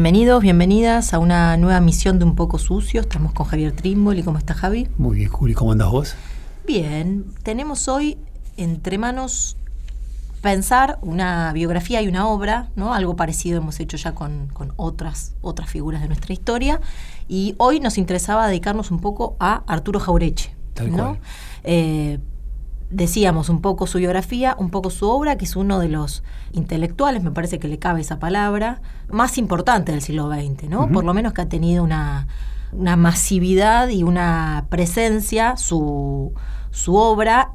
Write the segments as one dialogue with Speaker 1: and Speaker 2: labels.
Speaker 1: Bienvenidos, bienvenidas a una nueva misión de Un poco sucio. Estamos con Javier Trimboli. ¿Cómo está Javi?
Speaker 2: Muy bien, Juli, ¿cómo andas vos?
Speaker 1: Bien, tenemos hoy entre manos pensar una biografía y una obra, ¿no? Algo parecido hemos hecho ya con, con otras, otras figuras de nuestra historia. Y hoy nos interesaba dedicarnos un poco a Arturo Jaureche.
Speaker 2: Tal
Speaker 1: ¿no?
Speaker 2: cual.
Speaker 1: Eh, decíamos un poco su biografía, un poco su obra, que es uno de los intelectuales, me parece que le cabe esa palabra, más importante del siglo XX, ¿no? Por lo menos que ha tenido una, una masividad y una presencia, su, su obra,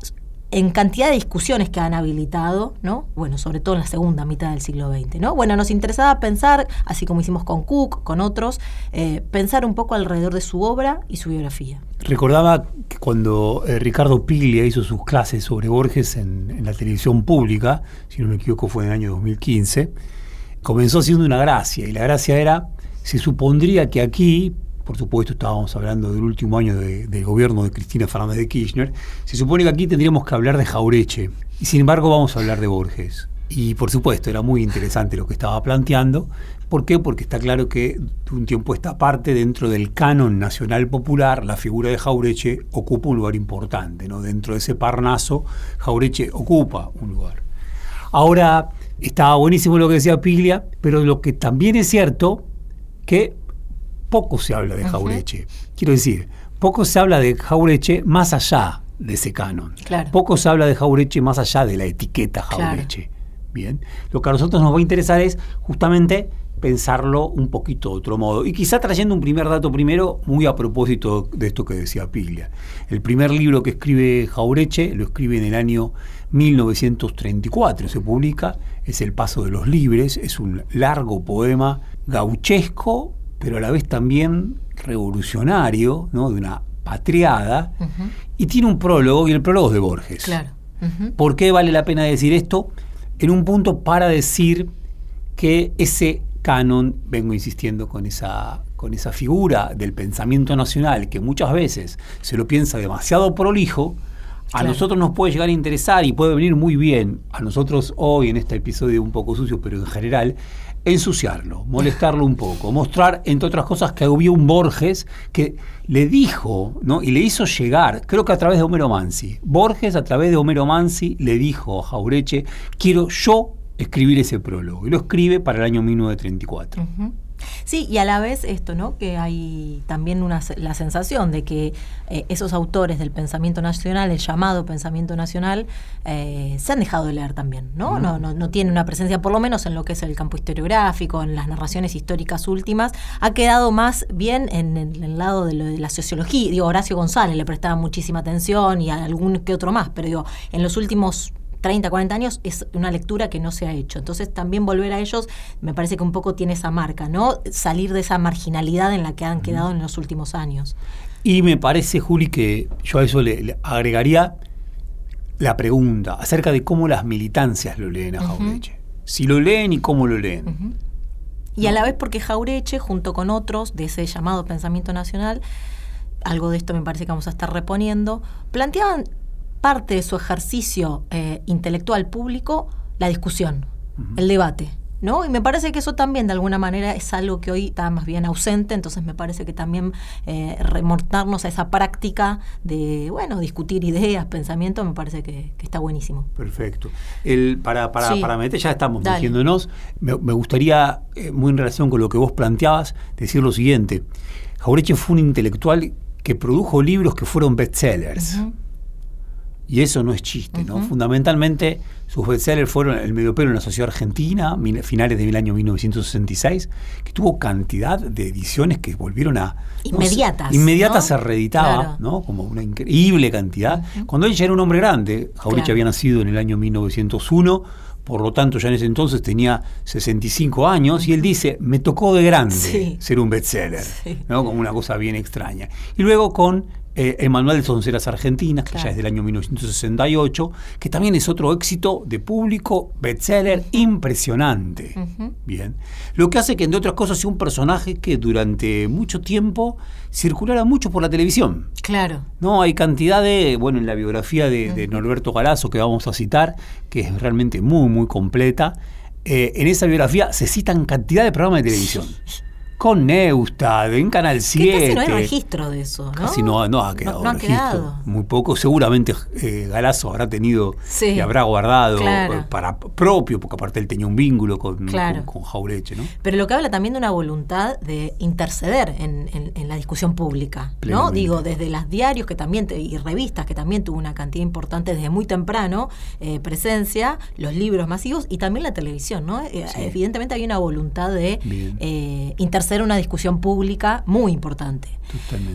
Speaker 1: en cantidad de discusiones que han habilitado, ¿no? Bueno, sobre todo en la segunda mitad del siglo XX, ¿no? Bueno, nos interesaba pensar, así como hicimos con Cook, con otros, eh, pensar un poco alrededor de su obra y su biografía.
Speaker 2: Recordaba que cuando eh, Ricardo Piglia hizo sus clases sobre Borges en, en la televisión pública, si no me equivoco fue en el año 2015, comenzó haciendo una gracia, y la gracia era, se supondría que aquí, por supuesto estábamos hablando del último año de- del gobierno de Cristina Fernández de Kirchner, se supone que aquí tendríamos que hablar de Jaureche, y sin embargo vamos a hablar de Borges. Y por supuesto, era muy interesante lo que estaba planteando. ¿Por qué? Porque está claro que de un tiempo esta parte, dentro del canon nacional popular, la figura de Jaureche ocupa un lugar importante. ¿no? Dentro de ese parnaso, Jaureche ocupa un lugar. Ahora, estaba buenísimo lo que decía Piglia, pero lo que también es cierto, que poco se habla de. Jaureche. Quiero decir, poco se habla de Jaureche más allá de ese canon.
Speaker 1: Claro.
Speaker 2: Poco se habla de Jaureche más allá de la etiqueta
Speaker 1: Claro.
Speaker 2: Jaureche. Bien. Lo que a nosotros nos va a interesar es justamente pensarlo un poquito de otro modo. Y quizá trayendo un primer dato primero, muy a propósito de esto que decía Piglia. El primer libro que escribe Jaureche lo escribe en el año 1934, se publica, es El Paso de los Libres, es un largo poema gauchesco, pero a la vez también revolucionario, ¿no? de una patriada, y tiene un prólogo, y el prólogo es de Borges.
Speaker 1: Claro.
Speaker 2: ¿Por qué vale la pena decir esto? En un punto para decir que ese canon, vengo insistiendo con esa, con esa figura del pensamiento nacional, que muchas veces se lo piensa demasiado prolijo, a
Speaker 1: Claro.
Speaker 2: nosotros nos puede llegar a interesar y puede venir muy bien, a nosotros hoy en este episodio un poco sucio, pero en general, ensuciarlo, molestarlo un poco, mostrar, entre otras cosas, que había un Borges que le dijo, ¿no? y le hizo llegar, creo que a través de Homero Mansi, Borges a través de Homero Mansi le dijo a Jaureche, quiero yo escribir ese prólogo, y lo escribe para el año 1934.
Speaker 1: Ujú. Sí, y a la vez esto, ¿no? Que hay también una, la sensación de que eh, esos autores del pensamiento nacional, el llamado pensamiento nacional, eh, se han dejado de leer también, ¿no? No, no, no tienen una presencia, por lo menos en lo que es el campo historiográfico, en las narraciones históricas últimas, ha quedado más bien en, el- el lado de, lo de la sociología. Digo, Horacio González le prestaba muchísima atención y a algún que otro más, pero digo, en los últimos 30, 40 años es una lectura que no se ha hecho. Entonces también volver a ellos me parece que un poco tiene esa marca, ¿no? Salir de esa marginalidad en la que han quedado en los últimos años.
Speaker 2: Y me parece, Juli, que yo a eso le, le agregaría la pregunta acerca de cómo las militancias lo leen a. Jaureche. Si lo leen y cómo lo leen.
Speaker 1: Y a la vez porque Jaureche, junto con otros de ese llamado pensamiento nacional, algo de esto me parece que vamos a estar reponiendo, planteaban parte de su ejercicio eh, intelectual público la discusión, el debate. ¿No? Y me parece que eso también de alguna manera es algo que hoy está más bien ausente, entonces me parece que también eh, remontarnos a esa práctica de, bueno, discutir ideas, pensamiento, me parece que, que está buenísimo.
Speaker 2: Perfecto. El, para, para,
Speaker 1: Sí.
Speaker 2: para meter, ya estamos
Speaker 1: Dale.
Speaker 2: metiéndonos, me, me gustaría, eh, muy en relación con lo que vos planteabas, decir lo siguiente. Jaureche fue un intelectual que produjo libros que fueron bestsellers.
Speaker 1: Ujú.
Speaker 2: Y eso no es chiste, ¿no? Fundamentalmente, sus bestsellers fueron El Mediopelo en la Sociedad Argentina, finales del año 1966, que tuvo cantidad de ediciones que volvieron a...
Speaker 1: Inmediatas.
Speaker 2: inmediatas se reeditaba, ¿no? Como una increíble cantidad. Cuando él ya era un hombre grande, Jauretche había nacido en el año 1901, por lo tanto ya en ese entonces tenía 65 años, y él dice, me tocó de grande ser un bestseller, ¿no? como una cosa bien extraña. Y luego con eh, el Manual de Sonceras Argentinas, que ya es del año 1968, que también es otro éxito de público, bestseller, impresionante. Bien. Lo que hace que, entre otras cosas, sea un personaje que durante mucho tiempo circulara mucho por la televisión.
Speaker 1: Claro.
Speaker 2: No, hay cantidad de, bueno, en la biografía de, Norberto Galazo, que vamos a citar, que es realmente muy, muy completa, eh, en esa biografía se citan cantidad de programas de televisión con Neustad, en Canal 7.
Speaker 1: Que casi no hay registro de eso, ¿no?
Speaker 2: Casi no, no ha quedado registro. Muy poco. Seguramente eh, Galazo habrá tenido y habrá guardado eh, para propio, porque aparte él tenía un vínculo con, con, Jaureche, ¿no?
Speaker 1: Pero lo que habla también de una voluntad de interceder en, la discusión pública, ¿no? Digo, desde las diarios que también y revistas que también tuvo una cantidad importante desde muy temprano eh, presencia, los libros masivos y también la televisión, ¿no? Evidentemente había una voluntad de interceder hacer una discusión pública muy importante.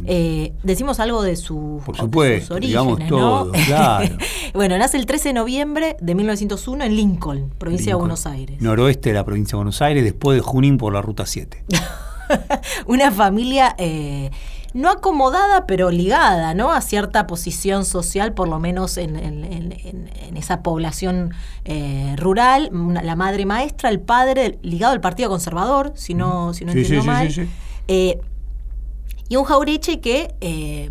Speaker 1: Eh, decimos algo de, su,
Speaker 2: Por supuesto,
Speaker 1: orígenes,
Speaker 2: todo, claro.
Speaker 1: bueno, nace el 13 de noviembre de 1901 en Lincoln, provincia de Buenos Aires.
Speaker 2: Noroeste de la provincia de Buenos Aires, después de Junín por la Ruta 7.
Speaker 1: una familia... Eh, no acomodada, pero ligada ¿no? a cierta posición social, por lo menos en, esa población eh, rural. la madre maestra, el padre ligado al Partido Conservador, si no, si no entiendo mal. Eh, y un Jaureche que eh,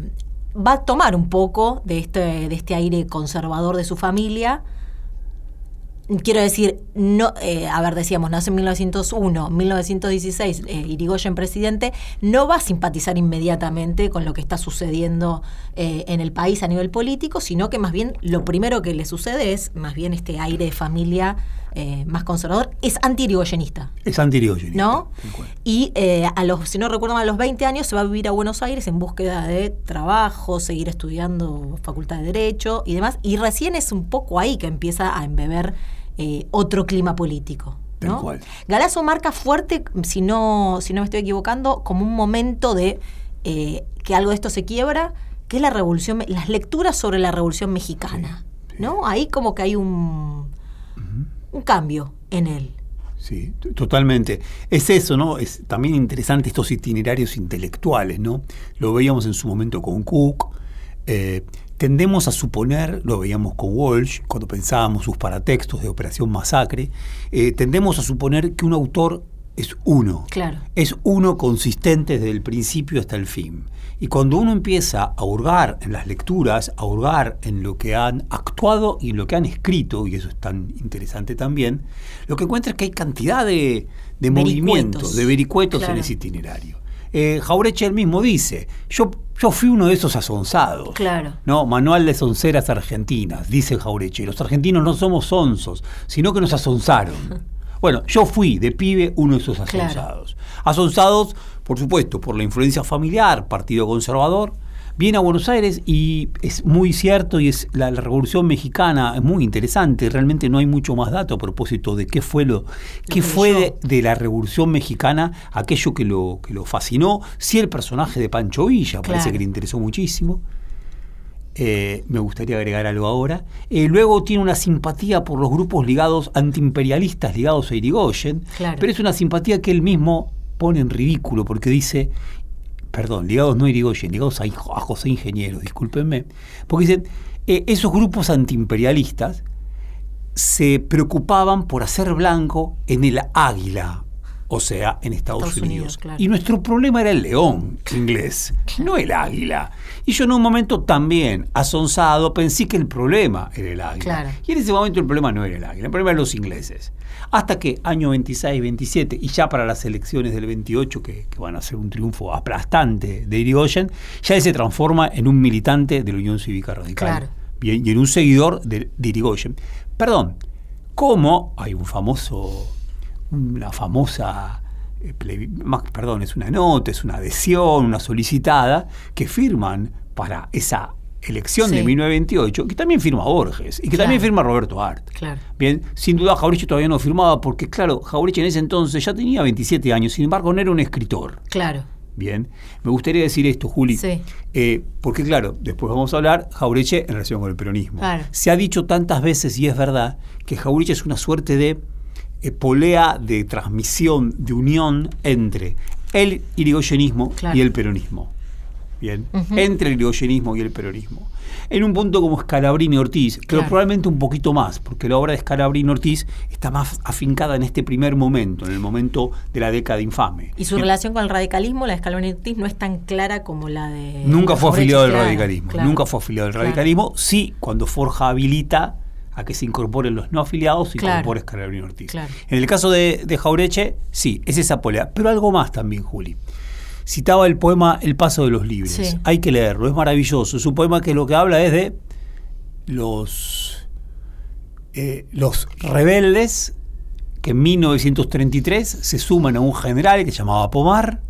Speaker 1: va a tomar un poco de este, de este aire conservador de su familia quiero decir, no, eh, a ver, decíamos, nace en 1901, 1916, eh, Irigoyen presidente, no va a simpatizar inmediatamente con lo que está sucediendo eh, en el país a nivel político, sino que más bien lo primero que le sucede es, más bien este aire de familia eh, más conservador, es anti-irigoyenista.
Speaker 2: Es anti-irigoyenista.
Speaker 1: ¿No? Y a los, si no recuerdo mal, a los 20 años se va a vivir a Buenos Aires en búsqueda de trabajo, seguir estudiando facultad de Derecho y demás, y recién es un poco ahí que empieza a embeber eh, otro clima político. ¿no? Galazo marca fuerte, si no, si no me estoy equivocando, como un momento de eh, que algo de esto se quiebra, que es la revolución, las lecturas sobre la revolución mexicana. ¿no? Ahí como que hay un, un cambio en él.
Speaker 2: Sí, totalmente. Es eso, ¿no? Es también interesante estos itinerarios intelectuales, ¿no? Lo veíamos en su momento con Cook, eh, tendemos a suponer, lo veíamos con Walsh, cuando pensábamos sus paratextos de Operación Masacre, eh, tendemos a suponer que un autor es uno.
Speaker 1: Claro.
Speaker 2: Es uno consistente desde el principio hasta el fin. Y cuando uno empieza a hurgar en las lecturas, a hurgar en lo que han actuado y lo que han escrito, y eso es tan interesante también, lo que encuentra es que hay cantidad de, movimientos, de vericuetos en ese itinerario. Eh, Jaureche él mismo dice, yo, yo fui uno de esos asonzados.
Speaker 1: Claro.
Speaker 2: ¿no? Manual de sonceras argentinas, dice Jaureche. Los argentinos no somos sonzos, sino que nos asonzaron. bueno, yo fui de pibe uno de esos asonzados. Asonzados, por supuesto, por la influencia familiar, Partido Conservador, viene a Buenos Aires y es muy cierto y es la, Revolución Mexicana es muy interesante, realmente no hay mucho más dato a propósito de qué fue lo qué fue de, la Revolución Mexicana aquello que lo que lo fascinó, si el personaje de Pancho Villa parece que le interesó muchísimo. Eh, me gustaría agregar algo ahora. Eh, luego tiene una simpatía por los grupos ligados antiimperialistas ligados a Irigoyen, pero es una simpatía que él mismo pone en ridículo porque dice perdón, ligados no a Irigoyen, ligados a, José Ingeniero, discúlpenme, porque dicen, eh, esos grupos antiimperialistas se preocupaban por hacer blanco en el águila, o sea, en Estados, Unidos. Y nuestro problema era el león inglés, no el águila. Y yo en un momento también, asonsado, pensé que el problema era el águila. Y en ese momento el problema no era el águila, el problema eran los ingleses. Hasta que año 26, 27 y ya para las elecciones del 28, que, van a ser un triunfo aplastante de Irigoyen, ya él se transforma en un militante de la Unión Cívica Radical. Bien, y en un seguidor de, de Irigoyen. Perdón, ¿cómo hay un famoso, una famosa eh, perdón, es una nota, es una adhesión, una solicitada, que firman para esa elección de
Speaker 1: Sí.
Speaker 2: 1928, que también firma Borges y que
Speaker 1: Claro.
Speaker 2: también firma Roberto Art.
Speaker 1: Claro.
Speaker 2: Bien, sin duda Jaureche todavía no firmaba porque, claro, Jaureche en ese entonces ya tenía 27 años, sin embargo no era un escritor.
Speaker 1: Claro.
Speaker 2: Bien, me gustaría decir esto, Juli,
Speaker 1: Sí.
Speaker 2: eh, porque claro, después vamos a hablar Jaureche en relación con el peronismo.
Speaker 1: Claro.
Speaker 2: Se ha dicho tantas veces, y es verdad, que Jaureche es una suerte de polea de transmisión, de unión entre el irigoyenismo
Speaker 1: Claro.
Speaker 2: y el peronismo. Bien, entre el irigoyenismo y el peronismo. En un punto como Scalabrini Ortiz, pero probablemente un poquito más, porque la obra de Scalabrini Ortiz está más afincada en este primer momento, en el momento de la década infame.
Speaker 1: Y su
Speaker 2: Bien.
Speaker 1: relación con el radicalismo, la de Scaloni Ortiz, no es tan clara como la de.
Speaker 2: Nunca fue afiliado al radicalismo.
Speaker 1: claro.
Speaker 2: Nunca fue afiliado al radicalismo. Sí, cuando Forja habilita a que se incorporen los no afiliados, se
Speaker 1: Claro.
Speaker 2: incorpora Scalabrini Ortiz.
Speaker 1: Claro.
Speaker 2: En el caso de, de Jaureche, sí, es esa polea. Pero algo más también, Juli. Citaba el poema El paso de los libres.
Speaker 1: Sí.
Speaker 2: Hay que leerlo, es maravilloso. Es un poema que lo que habla es de los, eh, los rebeldes que en 1933 se suman a un general que se llamaba Pomar,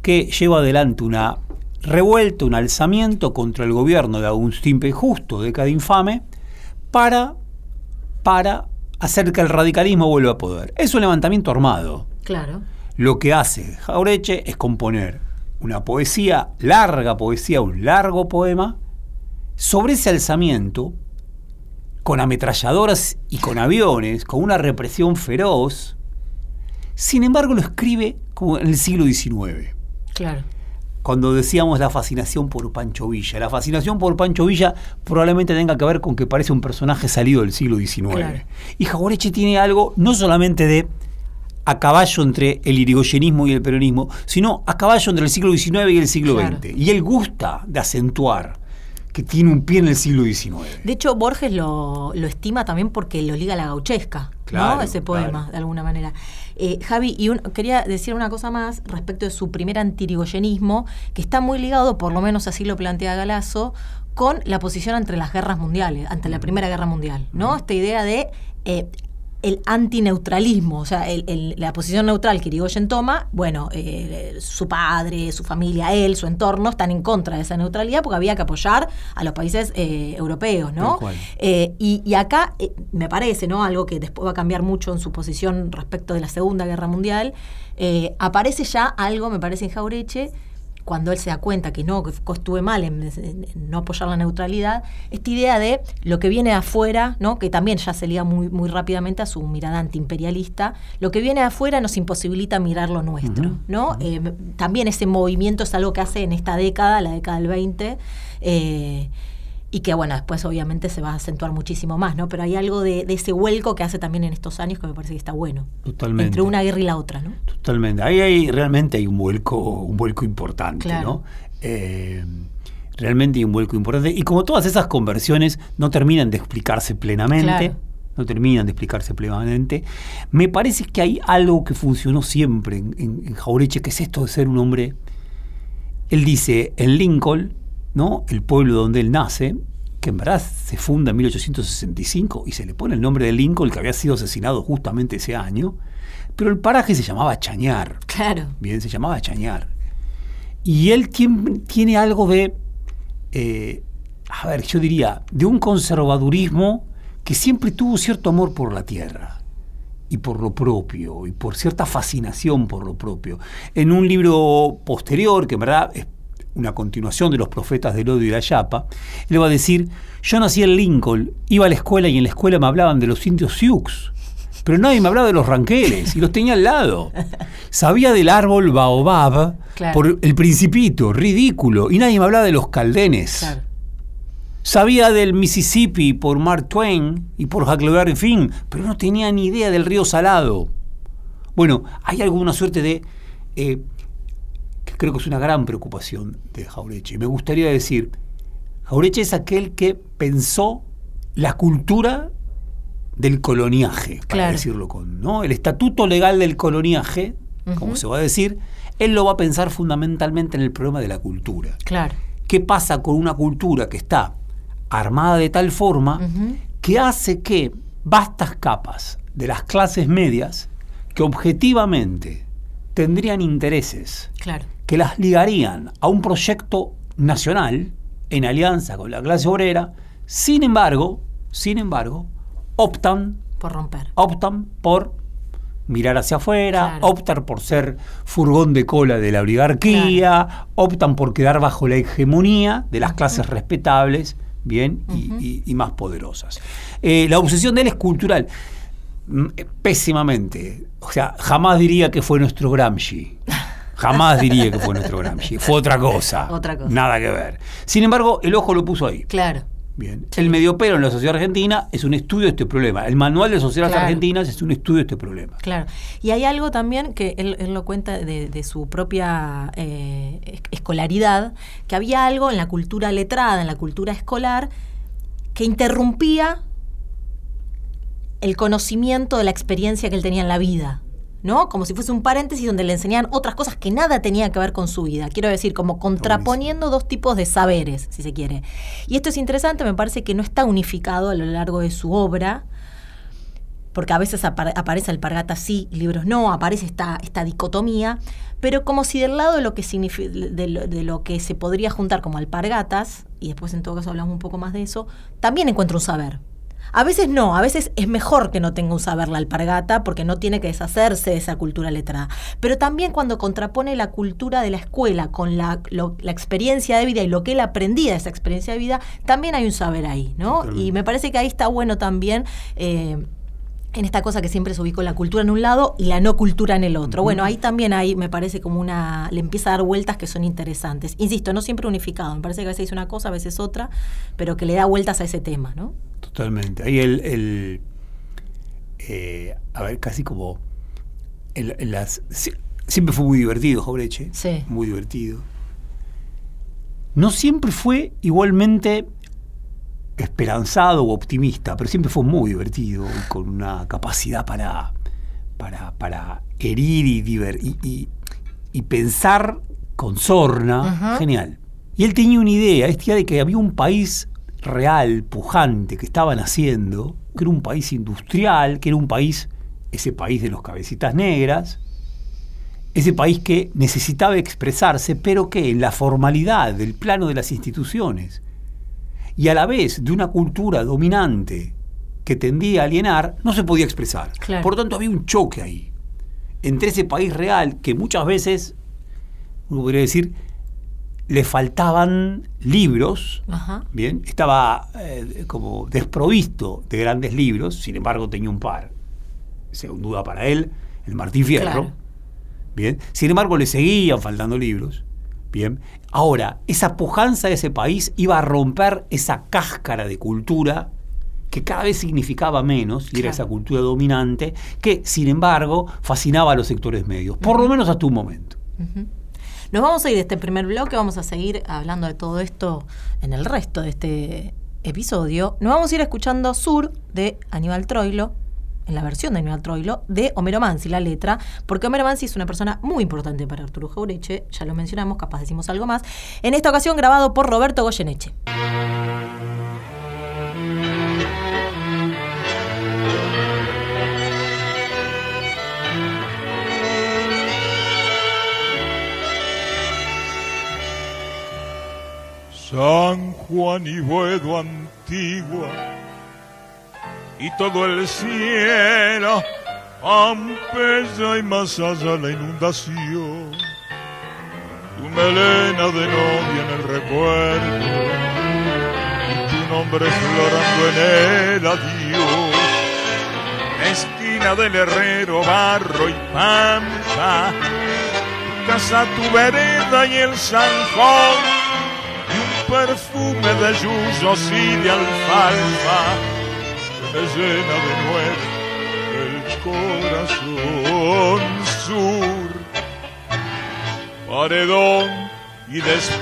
Speaker 2: que lleva adelante una revuelta, un alzamiento contra el gobierno de Agustín P. Justo, década infame, para, para hacer que el radicalismo vuelva a poder. Es un levantamiento armado.
Speaker 1: Claro.
Speaker 2: Lo que hace Jaureche es componer una poesía, larga poesía, un largo poema, sobre ese alzamiento, con ametralladoras y con aviones, con una represión feroz. Sin embargo, lo escribe como en el siglo XIX
Speaker 1: Claro.
Speaker 2: Cuando decíamos la fascinación por Pancho Villa. La fascinación por Pancho Villa probablemente tenga que ver con que parece un personaje salido del siglo XIX.
Speaker 1: Claro.
Speaker 2: Y Jaguareche tiene algo no solamente de a caballo entre el irigoyenismo y el peronismo, sino a caballo entre el siglo XIX y el siglo
Speaker 1: Claro.
Speaker 2: XX. Y él gusta de acentuar que tiene un pie en el siglo XIX.
Speaker 1: De hecho, Borges lo, lo estima también porque lo liga a la gauchesca,
Speaker 2: Claro,
Speaker 1: ¿no? Ese poema, de alguna manera. Eh, Javi, y quería decir una cosa más respecto de su primer antirigoyenismo, que está muy ligado, por lo menos así lo plantea Galazo, con la posición ante las guerras mundiales, ante la Primera Guerra Mundial, ¿no? Esta idea de eh, el antineutralismo, o sea, el- el- la posición neutral que Irigoyen toma, bueno, eh, su padre, su familia, él, su entorno están en contra de esa neutralidad porque había que apoyar a los países eh, europeos, ¿no? Eh, y, y acá eh, me parece, ¿no? Algo que después va a cambiar mucho en su posición respecto de la Segunda Guerra Mundial, aparece ya algo, me parece, en Jaureche, cuando él se da cuenta que no, que estuve mal en, en- en no apoyar la neutralidad, esta idea de lo que viene de afuera, ¿no? que también ya se liga muy, muy rápidamente a su mirada antiimperialista, lo que viene de afuera nos imposibilita mirar lo nuestro. ¿no? Eh, también ese movimiento es algo que hace en esta década, la década del 20, eh, y que bueno, después obviamente se va a acentuar muchísimo más, ¿no? Pero hay algo de, de ese vuelco que hace también en estos años que me parece que está bueno.
Speaker 2: Totalmente.
Speaker 1: Entre una guerra y la otra, ¿no?
Speaker 2: Totalmente. Ahí hay, realmente hay un vuelco, un vuelco importante,
Speaker 1: Claro.
Speaker 2: ¿no? Eh, realmente hay un vuelco importante. Y como todas esas conversiones no terminan de explicarse plenamente,
Speaker 1: Claro.
Speaker 2: no terminan de explicarse plenamente, me parece que hay algo que funcionó siempre en, en- en Jaureche, que es esto de ser un hombre. Él dice en Lincoln, ¿no? El pueblo donde él nace, que en verdad se funda en 1865 y se le pone el nombre de Lincoln, que había sido asesinado justamente ese año, pero el paraje se llamaba Chañar.
Speaker 1: Claro.
Speaker 2: Bien, se llamaba Chañar. Y él tiem- tiene algo de, eh, a ver, yo diría, de un conservadurismo que siempre tuvo cierto amor por la tierra y por lo propio y por cierta fascinación por lo propio. En un libro posterior, que en verdad es una continuación de los profetas del odio y la yapa, él va a decir, yo nací en Lincoln, iba a la escuela y en la escuela me hablaban de los indios Sioux, pero nadie me hablaba de los ranqueles y los tenía al lado. Sabía del árbol baobab
Speaker 1: Claro.
Speaker 2: por el principito, ridículo, y nadie me hablaba de los caldenes.
Speaker 1: Claro.
Speaker 2: Sabía del Mississippi por Mark Twain y por Huckleberry Finn, pero no tenía ni idea del río Salado. Bueno, hay alguna suerte de... eh, creo que es una gran preocupación de Jaureche. Me gustaría decir, Jaureche es aquel que pensó la cultura del coloniaje, para
Speaker 1: Claro.
Speaker 2: decirlo con, ¿no? El estatuto legal del coloniaje, como se va a decir, él lo va a pensar fundamentalmente en el problema de la cultura.
Speaker 1: Claro.
Speaker 2: ¿Qué pasa con una cultura que está armada de tal forma que hace que vastas capas de las clases medias, que objetivamente tendrían intereses
Speaker 1: Claro.
Speaker 2: Que las ligarían a un proyecto nacional, en alianza con la clase obrera, sin embargo, sin embargo, optan
Speaker 1: por romper.
Speaker 2: Optan por mirar hacia afuera, optan por ser furgón de cola de la oligarquía, optan por quedar bajo la hegemonía de las clases respetables, bien, y, más poderosas. Eh, la obsesión de él es cultural, mm, pésimamente. O sea, jamás diría que fue nuestro Gramsci. Jamás diría que fue nuestro Gramsci. Fue otra cosa.
Speaker 1: Otra cosa.
Speaker 2: Nada que ver. Sin embargo, el ojo lo puso ahí.
Speaker 1: Claro.
Speaker 2: Bien. El medio pero en la sociedad argentina es un estudio de este problema. El manual de sociedades argentinas es un estudio de este problema.
Speaker 1: Claro. Y hay algo también que él, lo cuenta de, su propia eh, escolaridad, que había algo en la cultura letrada, en la cultura escolar, que interrumpía el conocimiento de la experiencia que él tenía en la vida. ¿No? Como si fuese un paréntesis donde le enseñaban otras cosas que nada tenían que ver con su vida. Quiero decir, como contraponiendo dos tipos de saberes, si se quiere. Y esto es interesante, me parece que no está unificado a lo largo de su obra, porque a veces aparece el pargata sí, libros no, aparece esta, esta dicotomía, pero como si del lado de lo, que de, lo, de lo que se podría juntar como alpargatas, y después en todo caso hablamos un poco más de eso, también encuentra un saber. A veces no, a veces es mejor que no tenga un saber la alpargata porque no tiene que deshacerse de esa cultura letrada. Pero también cuando contrapone la cultura de la escuela con la, experiencia de vida y lo que él aprendía de esa experiencia de vida, también hay un saber ahí, ¿no? Y me parece que ahí está bueno también. Eh, en esta cosa que siempre se ubicó la cultura en un lado y la no cultura en el otro. Bueno, ahí también hay, me parece como una, le empieza a dar vueltas que son interesantes. Insisto, no siempre unificado, me parece que a veces es una cosa, a veces otra, pero que le da vueltas a ese tema, ¿no?
Speaker 2: Totalmente. Ahí el, eh, a ver, casi como, las, siempre fue muy divertido, Jobreche,
Speaker 1: sí.
Speaker 2: muy divertido. No siempre fue igualmente esperanzado o optimista, pero siempre fue muy divertido, con una capacidad para, para, herir y, y, pensar con sorna, genial. Y él tenía una idea, esta idea de que había un país real, pujante, que estaba naciendo, que era un país industrial, que era un país, ese país de los cabecitas negras, ese país que necesitaba expresarse, pero que en la formalidad del plano de las instituciones, y a la vez de una cultura dominante que tendía a alienar, no se podía expresar. Por lo tanto, había un choque ahí entre ese país real que muchas veces, uno podría decir, le faltaban libros, bien, estaba eh, como desprovisto de grandes libros, sin embargo tenía un par, sin duda para él, el Martín Fierro, bien, sin embargo le seguían faltando libros, Bien. Ahora, esa pujanza de ese país iba a romper esa cáscara de cultura que cada vez significaba menos, y era esa cultura dominante, que, sin embargo, fascinaba a los sectores medios, por lo menos hasta un momento.
Speaker 1: Nos vamos a ir de este primer bloque, vamos a seguir hablando de todo esto en el resto de este episodio. Nos vamos a ir escuchando Sur de Aníbal Troilo, en la versión de Aníbal Troilo, de Homero Mansi, la letra, porque Homero Mansi es una persona muy importante para Arturo Jaureche, ya lo mencionamos, capaz decimos algo más, en esta ocasión grabado por Roberto Goyeneche.
Speaker 3: San Juan y Buedo Antigua y todo el cielo, Ampella y más allá la inundación. Tu melena de novia en el recuerdo, y tu nombre florando en el adiós. Esquina del herrero, barro y pampa, tu casa, tu vereda y el zanjón, perfume de yuyos y de alfalfa me llena de nuevo el corazón sur. Paredón y después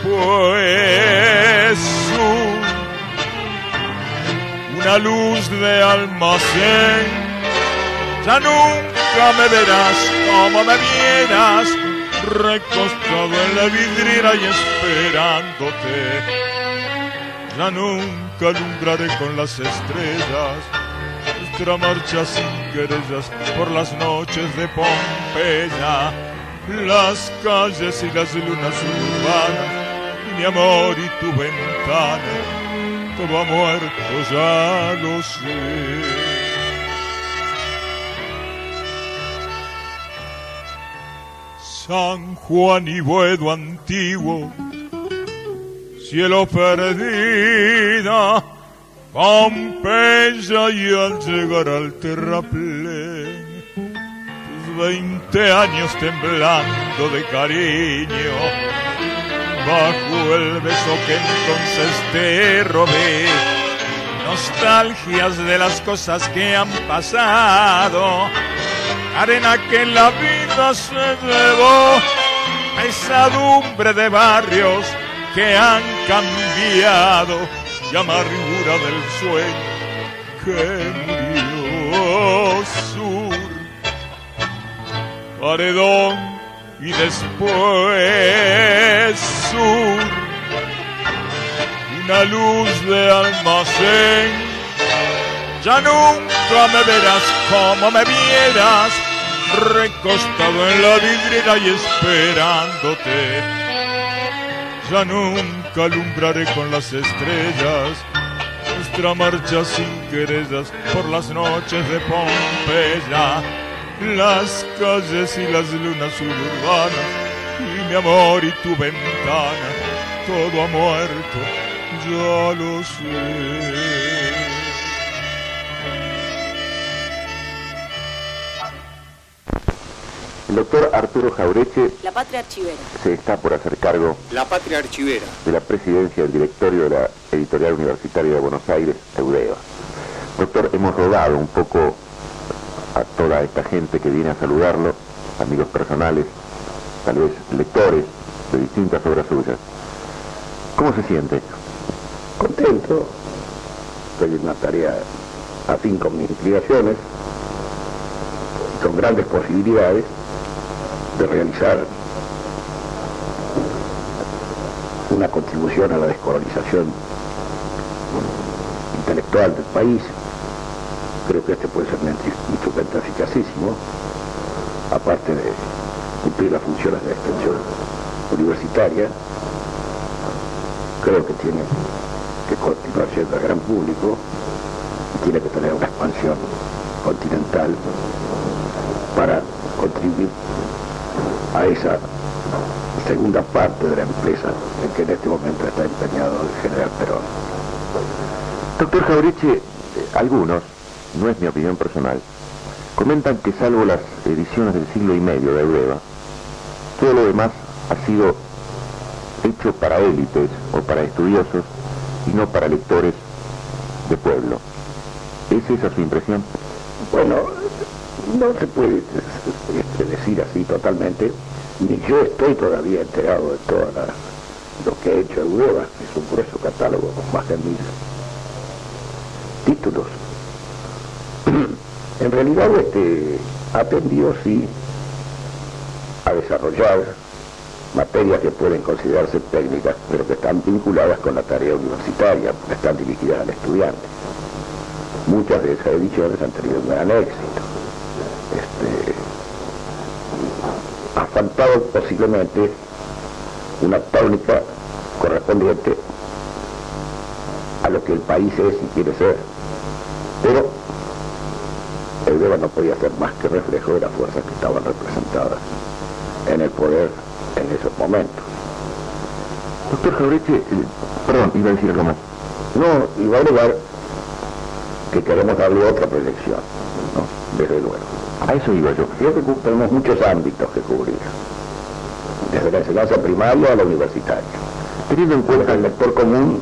Speaker 3: sur. Una luz de almacén. Ya nunca me verás como me vieras, recostado en la vidriera y esperándote. Ya nunca alumbraré con las estrellas nuestra marcha sin querellas por las noches de Pompeya, las calles y las lunas urbanas y mi amor y tu ventana, todo ha muerto, ya lo sé. San Juan y Buedo antiguo, cielo perdida, Pompeya y al llegar al terraplén, tus veinte años temblando de cariño, bajo el beso que entonces te robé, nostalgias de las cosas que han pasado, arena que la vida se llevó, pesadumbre de barrios que han cambiado y amargura del sueño que murió sur, paredón y después sur, una luz de almacén. Ya nunca me verás como me vieras, recostado en la vidriera y esperándote. Ya nunca alumbraré con las estrellas nuestra marcha sin querellas por las noches de Pompeya, las calles y las lunas suburbanas, y mi amor y tu ventana, todo ha muerto, ya lo sé.
Speaker 4: El doctor Arturo Jaureche
Speaker 5: La patria archivera.
Speaker 4: se está por hacer cargo
Speaker 6: La patria archivera.
Speaker 4: de la presidencia del directorio de la Editorial Universitaria de Buenos Aires, Eudeva. Doctor, hemos rodado un poco a toda esta gente que viene a saludarlo, amigos personales, tal vez lectores de distintas obras suyas. ¿Cómo se siente?
Speaker 7: contento, estoy en una tarea afín con mis inclinaciones, y con grandes posibilidades de realizar una contribución a la descolonización intelectual del país. Creo que este puede ser un instru- instrumento eficacísimo, aparte de cumplir las funciones de extensión universitaria, creo que tiene que continuar siendo el gran público y tiene que tener una expansión continental para contribuir a esa segunda parte de la empresa en que en este momento está empeñado el general Perón.
Speaker 4: Doctor Jaureche, eh, algunos, no es mi opinión personal, comentan que salvo las ediciones del siglo y medio de Eudeva, todo lo demás ha sido hecho para élites o para estudiosos y no para lectores de pueblo. ¿Es esa su impresión?
Speaker 7: Bueno, no se puede este, decir así totalmente, ni yo estoy todavía enterado de todo lo que ha hecho Eudeva, es un grueso catálogo con más de mil títulos. En realidad este, tendido sí a desarrollar materias que pueden considerarse técnicas, pero que están vinculadas con la tarea universitaria, están dirigidas al estudiante. Muchas de esas ediciones han tenido un gran éxito. Este, ha faltado posiblemente una tónica correspondiente a lo que el país es y quiere ser. Pero el DEVA no podía ser más que reflejo de las fuerzas que estaban representadas en el poder en esos momentos.
Speaker 4: Doctor Jaureche, eh, perdón, iba a decir algo más.
Speaker 7: No, va a agregar que queremos darle otra proyección, ¿no? desde luego.
Speaker 4: A eso iba yo.
Speaker 7: Creo que tenemos muchos ámbitos que cubrir, desde la enseñanza primaria a la universitaria.
Speaker 4: Teniendo en
Speaker 7: Cuenta el lector común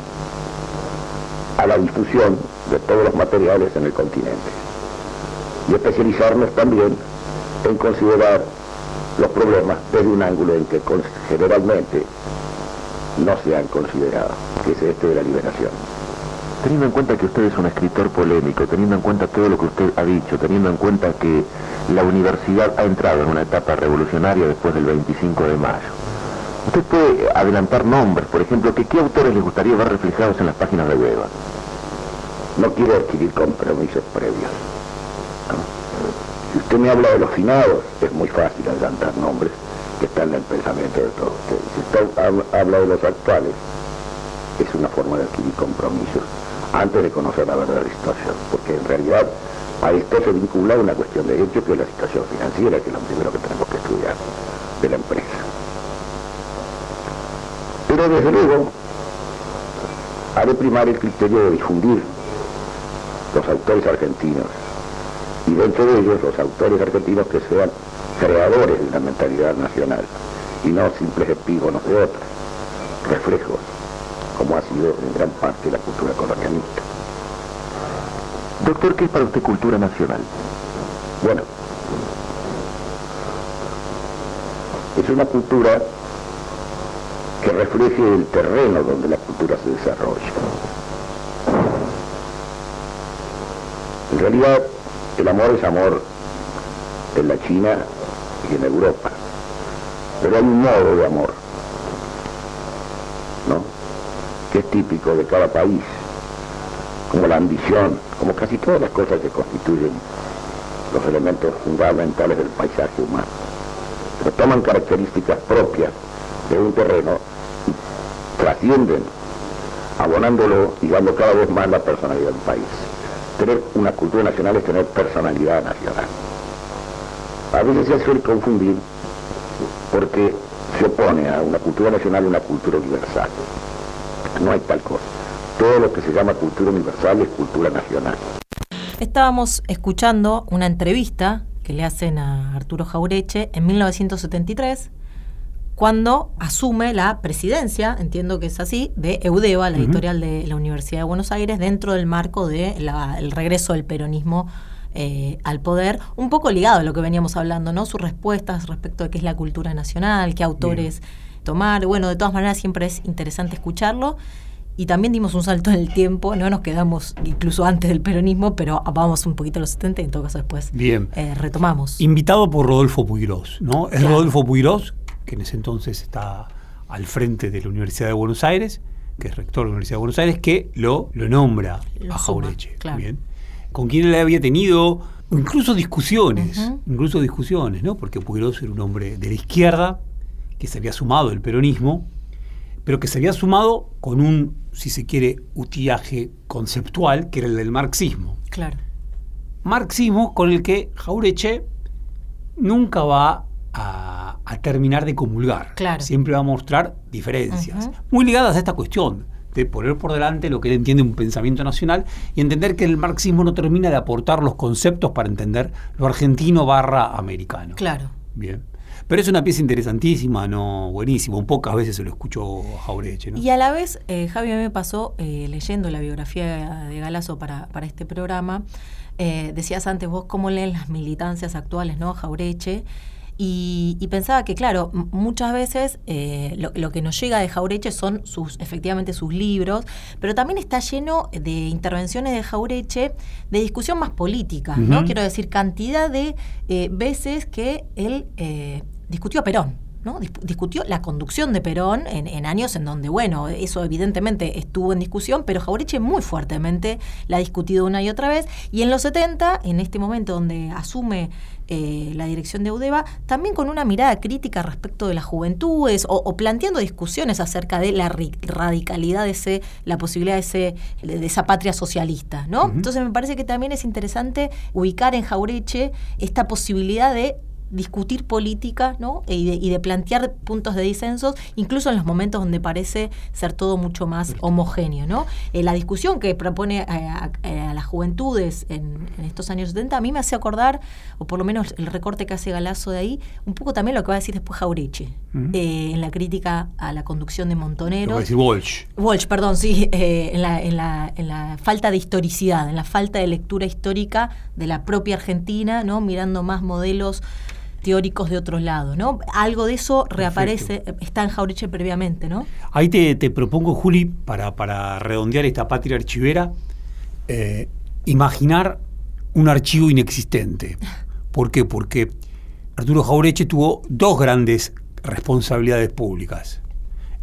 Speaker 7: a la difusión de todos los materiales en el continente. Y especializarnos también en considerar los problemas desde un ángulo en que generalmente no se han considerado, que es este de la liberación.
Speaker 4: Teniendo en cuenta que usted es un escritor polémico, teniendo en cuenta todo lo que usted ha dicho, teniendo en cuenta que la universidad ha entrado en una etapa revolucionaria después del 25 de mayo, usted puede adelantar nombres, por ejemplo, qué autores les gustaría ver reflejados en las páginas de Hueva.
Speaker 7: No quiero adquirir compromisos previos. Si usted me habla de los finados, es muy fácil adelantar nombres. que está en el pensamiento de todos ustedes. Si usted habla de los actuales, es una forma de adquirir compromisos antes de conocer la verdadera situación, porque en realidad a esto se vincula una cuestión de hecho que es la situación financiera, que es lo primero que tenemos que estudiar de la empresa. Pero desde luego, ha de primar el criterio de difundir los autores argentinos y dentro de ellos los autores argentinos que sean creadores de una mentalidad nacional y no simples epígonos de otras, reflejos, como ha sido en gran parte la cultura colonialista.
Speaker 4: Doctor, ¿qué es para usted cultura nacional?
Speaker 7: Bueno, es una cultura que refleje el terreno donde la cultura se desarrolla. En realidad, el amor es amor en la China y en Europa, pero hay un modo de amor, ¿no? Que es típico de cada país, como la ambición, como casi todas las cosas que constituyen los elementos fundamentales del paisaje humano, pero toman características propias de un terreno y trascienden, abonándolo y dando cada vez más la personalidad del país. Tener una cultura nacional es tener personalidad nacional. A veces se suele confundir porque se opone a una cultura nacional y una cultura universal. No hay tal cosa. Todo lo que se llama cultura universal es cultura nacional.
Speaker 1: Estábamos escuchando una entrevista que le hacen a Arturo Jaureche en 1973 cuando asume la presidencia, entiendo que es así, de Eudeva, la editorial de la Universidad de Buenos Aires, dentro del marco del regreso del peronismo eh, al poder, un poco ligado a lo que veníamos hablando, ¿no? Sus respuestas respecto de qué es la cultura nacional, qué autores tomar. Bueno, de todas maneras siempre es interesante escucharlo. Y también dimos un salto en el tiempo, no nos quedamos incluso antes del peronismo, pero vamos un poquito a los 70 y en todo caso después
Speaker 2: Bien.
Speaker 1: Eh, retomamos.
Speaker 2: Invitado por Rodolfo Puigros, ¿no? Es Rodolfo Puigros, que en ese entonces está al frente de la Universidad de Buenos Aires, que es rector de la Universidad de Buenos Aires, que lo, lo nombra
Speaker 1: Lo
Speaker 2: a Jaureche.
Speaker 1: claro.
Speaker 2: Bien. Con quien él había tenido incluso discusiones, incluso discusiones, ¿no? Porque Puigros era un hombre de la izquierda, que se había sumado al peronismo, pero que se había sumado con un, si se quiere, utillaje conceptual, que era el del marxismo.
Speaker 1: Claro.
Speaker 2: Marxismo con el que Jaureche nunca va a, a terminar de comulgar.
Speaker 1: Claro.
Speaker 2: Siempre va a mostrar diferencias, muy ligadas a esta cuestión de poner por delante lo que él entiende un pensamiento nacional y entender que el marxismo no termina de aportar los conceptos para entender lo argentino barra americano.
Speaker 1: Claro.
Speaker 2: Bien. Pero es una pieza interesantísima, no buenísima. Pocas veces se lo escuchó a Jaureche. ¿no?
Speaker 1: Y a la vez, eh, Javi, me pasó eh, leyendo la biografía de Galazo para, para este programa. eh, decías antes vos cómo leen las militancias actuales, ¿no? Jaureche. Y, y pensaba que, claro, muchas veces eh, lo, lo que nos llega de Jaureche son sus, efectivamente sus libros, pero también está lleno de intervenciones de Jaureche de discusión más política, ¿no? Quiero decir, cantidad de eh, veces que él eh, discutió a Perón. ¿no? Dis- Discutió la conducción de Perón en, en años en donde, bueno, eso evidentemente estuvo en discusión, pero Jaureche muy fuertemente la ha discutido una y otra vez. Y en los 70, en este momento donde asume eh, la dirección de UDEVA, también con una mirada crítica respecto de las juventudes o, o planteando discusiones acerca de la radicalidad de ese, la posibilidad de, ese, de esa patria socialista, ¿no? Entonces me parece que también es interesante ubicar en Jaureche esta posibilidad de discutir política ¿no? y, de, y de plantear puntos de disensos, incluso en los momentos donde parece ser todo mucho más homogéneo. ¿no? Eh, la discusión que propone a, a- a las juventudes en, en estos años 70 a mí me hace acordar, o por lo menos el recorte que hace Galazo de ahí, un poco también lo que va a decir después Jaureche, eh, en la crítica a la conducción de
Speaker 2: va a decir Walsh.
Speaker 1: Walsh, perdón, sí, eh, en, la, en, la, en la falta de historicidad, en la falta de lectura histórica de la propia Argentina, ¿no? Mirando más modelos teóricos de otros lados, ¿no? Algo de eso reaparece, está en Jaureche previamente, ¿no?
Speaker 2: Ahí te, te propongo, Juli, para, para redondear esta patria archivera, eh, imaginar un archivo inexistente. ¿Por qué? Porque Arturo Jaureche tuvo dos grandes responsabilidades públicas.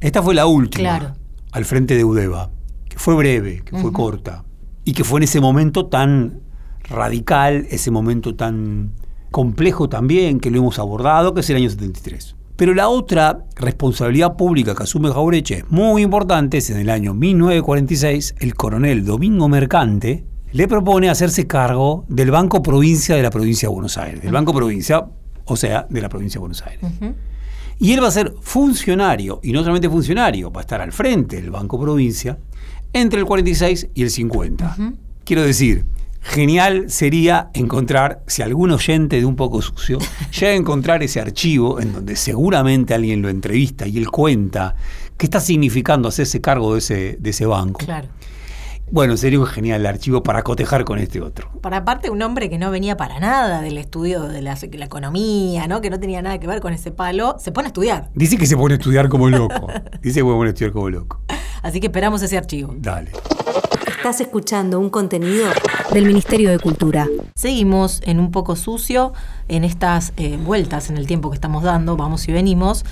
Speaker 2: Esta fue la última,
Speaker 1: Claro.
Speaker 2: al frente de Udeva, que fue breve, que fue corta, y que fue en ese momento tan radical, ese momento tan complejo también, que lo hemos abordado, que es el año 73. Pero la otra responsabilidad pública que asume Jaureche es muy importante, es en el año 1946, el coronel Domingo Mercante le propone hacerse cargo del Banco Provincia de la provincia de Buenos Aires, del Banco Provincia, o sea, de la provincia de Buenos Aires. Y él va a ser funcionario, y no solamente funcionario, va a estar al frente del Banco Provincia entre el 46 y el 50. Quiero decir, genial sería encontrar, si algún oyente de un poco sucio llega a encontrar ese archivo en donde seguramente alguien lo entrevista y él cuenta qué está significando hacerse cargo de ese, de ese banco.
Speaker 1: Claro.
Speaker 2: Bueno, sería un genial archivo para cotejar con este otro.
Speaker 1: Para aparte, un hombre que no venía para nada del estudio de la, la economía, ¿no? que no tenía nada que ver con ese palo, se pone a estudiar.
Speaker 2: Dice que se pone a estudiar como loco. Dice que se pone a estudiar como loco.
Speaker 1: Así que esperamos ese archivo.
Speaker 2: Dale.
Speaker 8: Estás escuchando un contenido del Ministerio de Cultura.
Speaker 1: Seguimos en un poco sucio en estas eh, vueltas en el tiempo que estamos dando, vamos y venimos.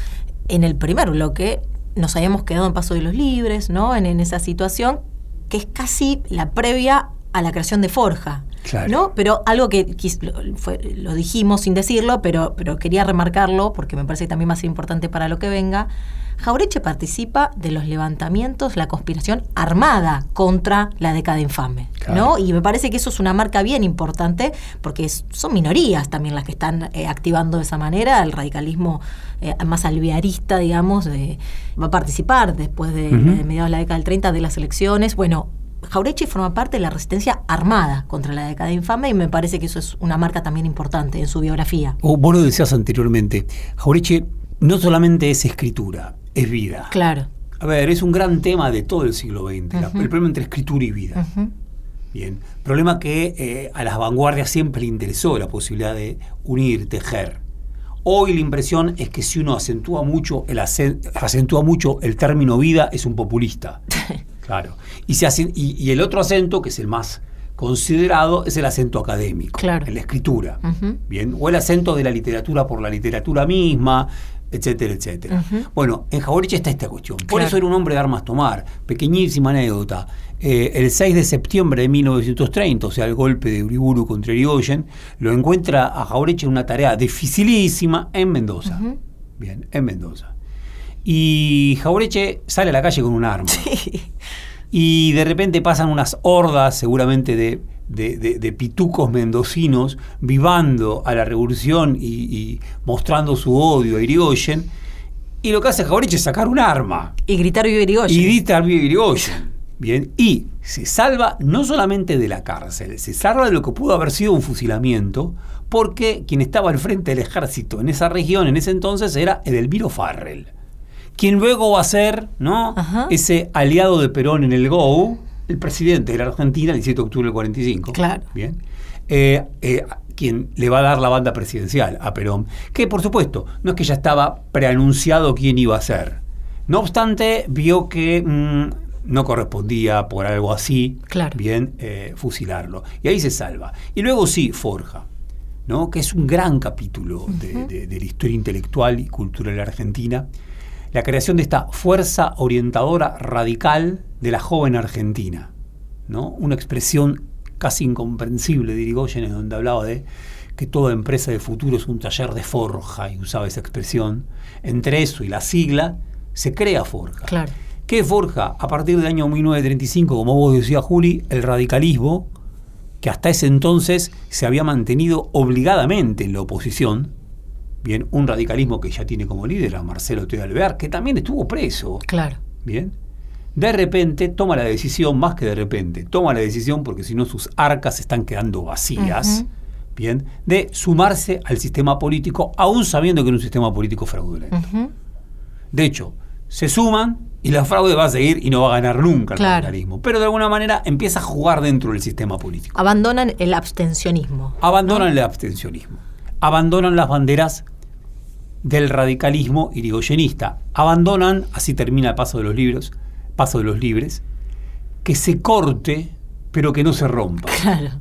Speaker 1: En el primer bloque nos habíamos quedado en Paso de los Libres, ¿no? En, en esa situación que es casi la previa a la creación de Forja.
Speaker 2: Claro.
Speaker 1: ¿no? Pero algo que lo, fue- lo dijimos sin decirlo, pero, pero quería remarcarlo porque me parece que también va a ser importante para lo que venga. Jaureche participa de los levantamientos, la conspiración armada contra la década infame,
Speaker 2: Claro.
Speaker 1: ¿no? Y me parece que eso es una marca bien importante porque es- son minorías también las que están eh, activando de esa manera. El radicalismo eh, más alvearista, digamos, de- va a participar después de, de mediados de la década del 30 de las elecciones. Bueno, Jaureche forma parte de la resistencia armada contra la década infame y me parece que eso es una marca también importante en su biografía.
Speaker 2: O vos lo decías anteriormente, Jaureche no solamente es escritura, es vida.
Speaker 1: Claro.
Speaker 2: A ver, es un gran tema de todo el siglo XX, el problema entre escritura y vida. Bien, problema que eh, a las vanguardias siempre le interesó la posibilidad de unir, tejer. Hoy la impresión es que si uno acentúa mucho el, acen- acentúa mucho el término vida, es un populista. Claro. Y, se hace- y, y el otro acento, que es el más considerado, es el acento académico,
Speaker 1: Claro.
Speaker 2: en la escritura. Bien, o el acento de la literatura por la literatura misma, etcétera, etcétera. Bueno, en Jaureche está esta cuestión. Por
Speaker 1: Claro.
Speaker 2: eso era un hombre de armas tomar. Pequeñísima anécdota. Eh, el 6 de septiembre de 1930, o sea, el golpe de Uriburu contra Irigoyen, lo encuentra a Jaureche en una tarea dificilísima en Mendoza. Bien, en Mendoza. Y Jaureche sale a la calle con un arma. Y de repente pasan unas hordas, seguramente de, de- de- de pitucos mendocinos, vivando a la revolución y, y mostrando su odio a Irigoyen. Y lo que hace Jaureche es sacar un arma
Speaker 1: Y gritar Viva Irigoyen.
Speaker 2: y grita al Irigoyen. Bien, y se salva no solamente de la cárcel, se salva de lo que pudo haber sido un fusilamiento, porque quien estaba al frente del ejército en esa región en ese entonces era Edelmiro Farrell, quien luego va a ser ¿no?
Speaker 1: Ajá.
Speaker 2: ese aliado de Perón en el GO, el presidente de la Argentina el 17 de octubre del 45.
Speaker 1: Claro.
Speaker 2: Bien. Eh, eh, quien le va a dar la banda presidencial a Perón, que por supuesto no es que ya estaba preanunciado quién iba a ser. No obstante, vio que mm, no correspondía por algo así,
Speaker 1: Claro.
Speaker 2: bien, eh, fusilarlo. Y ahí se salva. Y luego sí, Forja, ¿no? que es un gran capítulo de, de- de la historia intelectual y cultural argentina. La creación de esta fuerza orientadora radical de la joven Argentina. ¿no? Una expresión casi incomprensible de Irigoyen, en donde hablaba de que toda empresa de futuro es un taller de forja, y usaba esa expresión. Entre eso y la sigla, se crea Forja.
Speaker 1: Claro.
Speaker 2: ¿Qué forja? A partir del año 1935, como vos decías, Juli, el radicalismo, que hasta ese entonces se había mantenido obligadamente en la oposición, bien, un radicalismo que ya tiene como líder a Marcelo Teo Alvear, que también estuvo preso,
Speaker 1: Claro.
Speaker 2: bien, de repente toma la decisión, más que de repente, toma la decisión porque si no sus arcas están quedando vacías, bien, de sumarse al sistema político, aún sabiendo que era un sistema político fraudulento. De hecho, se suman y la fraude va a seguir y no va a ganar nunca el
Speaker 1: Claro.
Speaker 2: radicalismo. Pero de alguna manera empieza a jugar dentro del sistema político.
Speaker 1: Abandonan el abstencionismo.
Speaker 2: Abandonan el abstencionismo. Abandonan las banderas del radicalismo irigoyenista. Abandonan, así termina el paso de los libros, paso de los libres, que se corte, pero que no se rompa.
Speaker 1: Claro.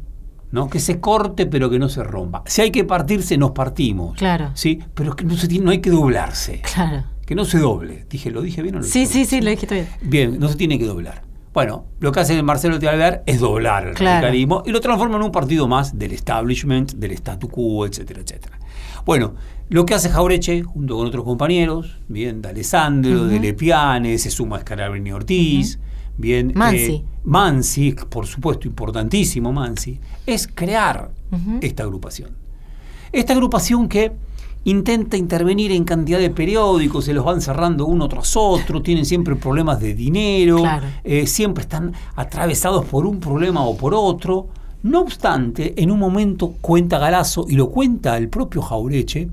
Speaker 2: ¿no? Que se corte, pero que no se rompa. Si hay que partirse, nos partimos.
Speaker 1: Claro.
Speaker 2: ¿sí? Pero que no, se tiene- no hay que doblarse.
Speaker 1: Claro.
Speaker 2: Que no se doble. Dije, ¿lo dije bien o no
Speaker 1: Sí, sí, sí, lo dijiste bien.
Speaker 2: Bien, no se tiene que doblar. Bueno, lo que hace Marcelo Alvear es doblar el
Speaker 1: Claro.
Speaker 2: radicalismo y lo transforma en un partido más del establishment, del statu quo, etcétera, etcétera. Bueno, lo que hace Jaureche, junto con otros compañeros, bien, de Alessandro, de Lepiane, se suma Scarabini Ortiz, bien,
Speaker 1: Mansi.
Speaker 2: eh, Mansi, por supuesto, importantísimo Mansi, es crear esta agrupación. Esta agrupación que intenta intervenir en cantidad de periódicos, se los van cerrando uno tras otro, tienen siempre problemas de dinero,
Speaker 1: Claro.
Speaker 2: eh, siempre están atravesados por un problema o por otro. No obstante, en un momento cuenta Galazo, y lo cuenta el propio Jaureche,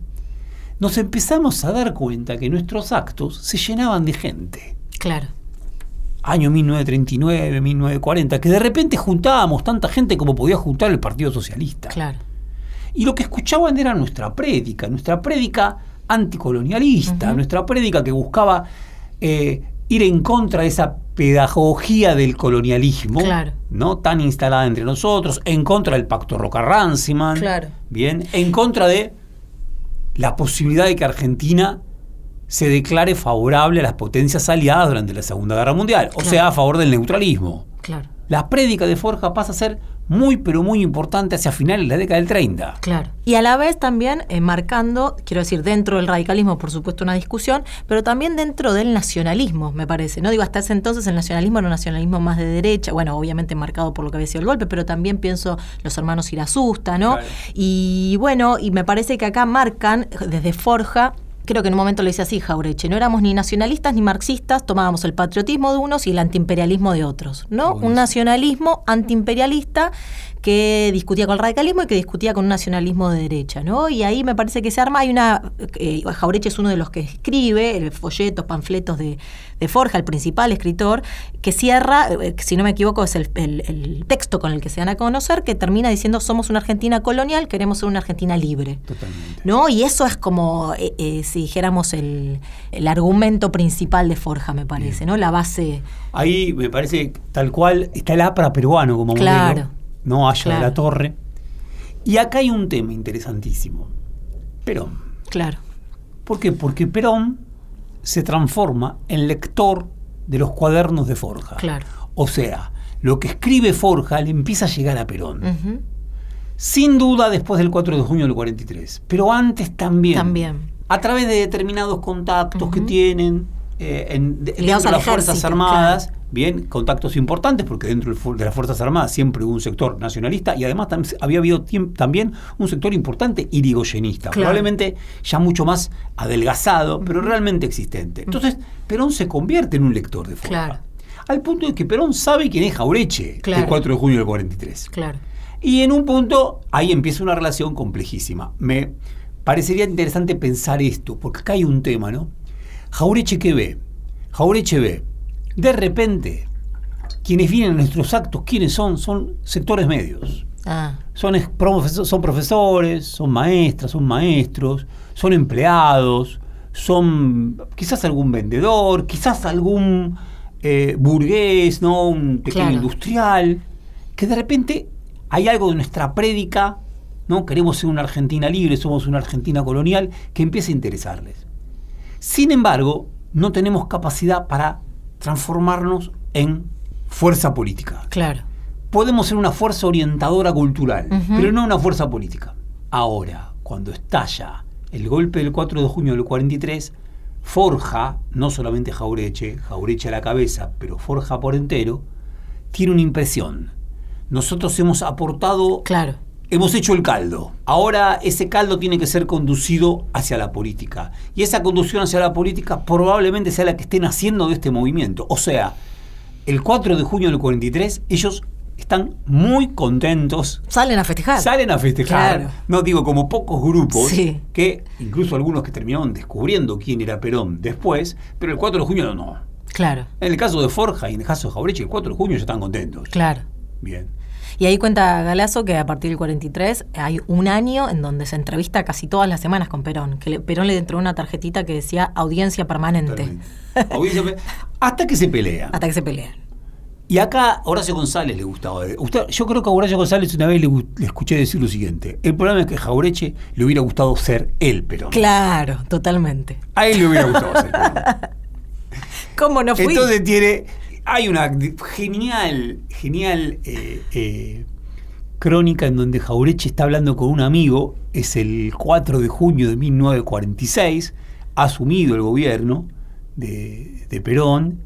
Speaker 2: nos empezamos a dar cuenta que nuestros actos se llenaban de gente
Speaker 1: Claro.
Speaker 2: año 1939, 1940, que de repente juntábamos tanta gente como podía juntar el Partido Socialista.
Speaker 1: Claro.
Speaker 2: Y lo que escuchaban era nuestra prédica, nuestra prédica anticolonialista, nuestra prédica que buscaba eh, ir en contra de esa pedagogía del colonialismo,
Speaker 1: Claro.
Speaker 2: ¿no? tan instalada entre nosotros, en contra del pacto Roca-Ranciman,
Speaker 1: Claro.
Speaker 2: bien, en contra de la posibilidad de que Argentina se declare favorable a las potencias aliadas durante la Segunda Guerra Mundial, o sea, a favor del neutralismo.
Speaker 1: Claro.
Speaker 2: La prédica de Forja pasa a ser muy, pero muy importante hacia finales de la década del 30.
Speaker 1: Claro. Y a la vez también eh, marcando, quiero decir, dentro del radicalismo, por supuesto, una discusión, pero también dentro del nacionalismo, me parece. No digo, hasta ese entonces el nacionalismo era un nacionalismo más de derecha, bueno, obviamente marcado por lo que había sido el golpe, pero también pienso los hermanos Irasusta, ¿no?
Speaker 2: Claro.
Speaker 1: Y bueno, y me parece que acá marcan desde Forja. Creo que en un momento lo dice así Jaureche, no éramos ni nacionalistas ni marxistas, tomábamos el patriotismo de unos y el antiimperialismo de otros, ¿no? Un nacionalismo antiimperialista que discutía con el radicalismo y que discutía con un nacionalismo de derecha, ¿no? Y ahí me parece que se arma, hay una, eh, Jaureche es uno de los que escribe eh, folletos, panfletos de, de Forja, el principal escritor, que cierra, eh, si no me equivoco, es el, el- el texto con el que se dan a conocer, que termina diciendo somos una Argentina colonial, queremos ser una Argentina libre.
Speaker 2: Totalmente.
Speaker 1: ¿No? Y eso es como, eh, si dijéramos, el, el argumento principal de Forja, me parece, ¿no? La base.
Speaker 2: Ahí me parece tal cual está el APRA peruano como
Speaker 1: Claro.
Speaker 2: modelo, no Haya de la Torre. Y acá hay un tema interesantísimo. Perón.
Speaker 1: Claro.
Speaker 2: ¿Por qué? Porque Perón se transforma en lector de los cuadernos de Forja.
Speaker 1: Claro.
Speaker 2: O sea, lo que escribe Forja le empieza a llegar a Perón. Sin duda después del 4 de junio del 43, pero antes también.
Speaker 1: También.
Speaker 2: A través de determinados contactos que tienen eh, en, de-
Speaker 1: Ligados
Speaker 2: dentro de
Speaker 1: al
Speaker 2: las Fuerzas Armadas,
Speaker 1: claro.
Speaker 2: Bien, contactos importantes, porque dentro de las Fuerzas Armadas siempre hubo un sector nacionalista y además tam- había habido también un sector importante irigoyenista,
Speaker 1: Claro.
Speaker 2: probablemente ya mucho más adelgazado, pero realmente existente. Entonces, Perón se convierte en un lector de Forja.
Speaker 1: Claro.
Speaker 2: Al punto de que Perón sabe quién es Jaureche
Speaker 1: Claro.
Speaker 2: el 4 de junio del 43.
Speaker 1: Claro.
Speaker 2: Y en un punto ahí empieza una relación complejísima. Me parecería interesante pensar esto, porque acá hay un tema, ¿no? Jaureche que ve, Jaureche ve, de repente, quienes vienen a nuestros actos, ¿quiénes son? Son sectores medios.
Speaker 1: Ah,
Speaker 2: Son, son profesores, son maestras, son maestros, son empleados, son quizás algún vendedor, quizás algún eh, burgués, ¿no? un pequeño
Speaker 1: Claro.
Speaker 2: industrial, que de repente hay algo de nuestra prédica, ¿no? queremos ser una Argentina libre, somos una Argentina colonial, que empieza a interesarles. Sin embargo, no tenemos capacidad para transformarnos en fuerza política
Speaker 1: claro.
Speaker 2: podemos ser una fuerza orientadora cultural, pero no una fuerza política. Ahora, cuando estalla el golpe del 4 de junio del 43, Forja, no solamente Jaureche, Jaureche a la cabeza, pero Forja por entero, tiene una impresión. Nosotros hemos aportado,
Speaker 1: Claro.
Speaker 2: Hemos hecho el caldo. Ahora ese caldo tiene que ser conducido hacia la política. Y esa conducción hacia la política probablemente sea la que estén haciendo de este movimiento. O sea, el 4 de junio del 43, ellos están muy contentos.
Speaker 1: Salen a festejar.
Speaker 2: Salen a festejar,
Speaker 1: Claro.
Speaker 2: no digo como pocos grupos,
Speaker 1: Sí.
Speaker 2: que incluso algunos que terminaron descubriendo quién era Perón después, pero el 4 de junio no.
Speaker 1: Claro.
Speaker 2: En el caso de Forja y en el caso de Jaureche, el 4 de junio ya están contentos.
Speaker 1: Claro.
Speaker 2: Bien.
Speaker 1: Y ahí cuenta Galazo que a partir del 43 hay un año en donde se entrevista casi todas las semanas con Perón. Que le- Perón le entró una tarjetita que decía audiencia permanente.
Speaker 2: Hasta que se pelean.
Speaker 1: Hasta que se pelean.
Speaker 2: Y acá Horacio González le gustaba. Usted, yo creo que a Horacio González una vez le, le escuché decir lo siguiente. El problema es que a Jaureche le hubiera gustado ser él, pero
Speaker 1: Claro, totalmente.
Speaker 2: a él le hubiera gustado ser Perón.
Speaker 1: ¿Cómo no fui?
Speaker 2: Entonces tiene. Hay una genial, genial eh, eh, crónica en donde Jaureche está hablando con un amigo, es el 4 de junio de 1946, ha asumido el gobierno de, de Perón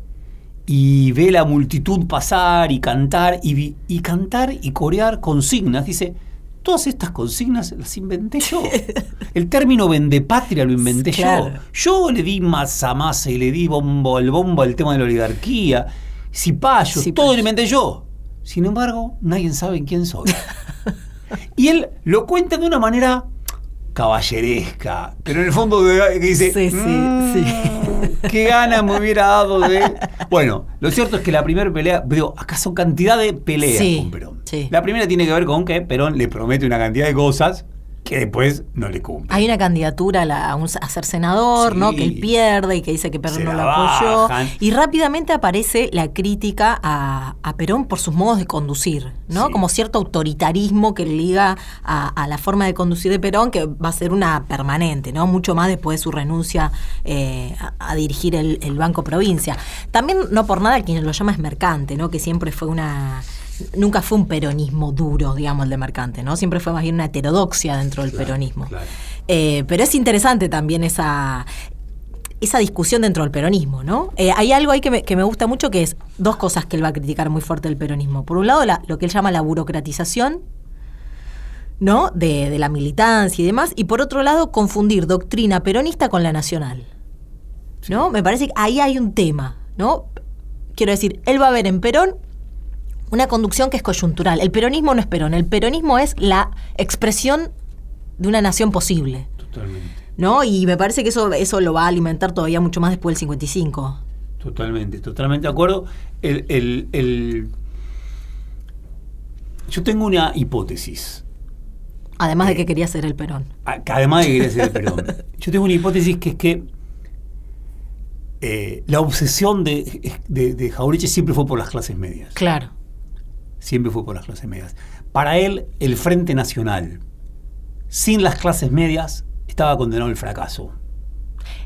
Speaker 2: y ve la multitud pasar y cantar y, cantar y corear consignas. Dice, todas estas consignas las inventé yo. El término vendepatria lo inventé
Speaker 1: Claro.
Speaker 2: yo. Yo le di masa masa y le di bombo al bombo al tema de la oligarquía, cipayos,
Speaker 1: Cipayos.
Speaker 2: todo lo inventé yo. Sin embargo, nadie sabe quién soy. y él lo cuenta de una manera caballeresca, pero en el fondo de- que dice,
Speaker 1: Sí, sí,
Speaker 2: "Mm,
Speaker 1: sí.
Speaker 2: qué gana me hubiera dado de... Bueno, lo cierto es que la primera pelea, veo, acá son cantidad de peleas
Speaker 1: Sí,
Speaker 2: con Perón.
Speaker 1: sí.
Speaker 2: La primera tiene que ver con que Perón le promete una cantidad de cosas que después no le cumple.
Speaker 1: Hay una candidatura a, la- a un- a ser senador,
Speaker 2: Sí.
Speaker 1: ¿no? Que él pierde y que dice que Perón no lo apoyó. Y rápidamente aparece la crítica a, a Perón por sus modos de conducir, ¿no?
Speaker 2: Sí.
Speaker 1: Como cierto autoritarismo que liga a, la forma de conducir de Perón, que va a ser una permanente, ¿no? Mucho más después de su renuncia eh, a, a dirigir el, el Banco Provincia. También, no por nada, quien lo llama es mercante, ¿no? Que siempre fue una. Nunca fue un peronismo duro, digamos, el de mercante, ¿no? Siempre fue más bien una heterodoxia dentro del
Speaker 2: Claro,
Speaker 1: peronismo.
Speaker 2: claro.
Speaker 1: Eh, pero es interesante también esa, esa discusión dentro del peronismo, ¿no? Eh, hay algo ahí que me, que me gusta mucho que es dos cosas que él va a criticar muy fuerte del peronismo. Por un lado, la- lo que él llama la burocratización, ¿no? De, de la militancia y demás. Y por otro lado, confundir doctrina peronista con la nacional. ¿No? Me parece que ahí hay un tema, ¿no? Quiero decir, él va a ver en Perón una conducción que es coyuntural. El peronismo no es Perón, el peronismo es la expresión de una nación posible.
Speaker 2: Totalmente.
Speaker 1: ¿No? Y me parece que eso, eso lo va a alimentar todavía mucho más después del 55.
Speaker 2: Totalmente, totalmente de acuerdo. El, el- el- Yo tengo una hipótesis.
Speaker 1: Además
Speaker 2: Eh.
Speaker 1: de que quería ser el Perón.
Speaker 2: además de que quería ser el Perón. Yo tengo una hipótesis que es que eh, la obsesión de, de, de Jaureche siempre fue por las clases medias.
Speaker 1: Claro.
Speaker 2: Siempre fue por las clases medias. Para él, el Frente Nacional, sin las clases medias, estaba condenado al fracaso.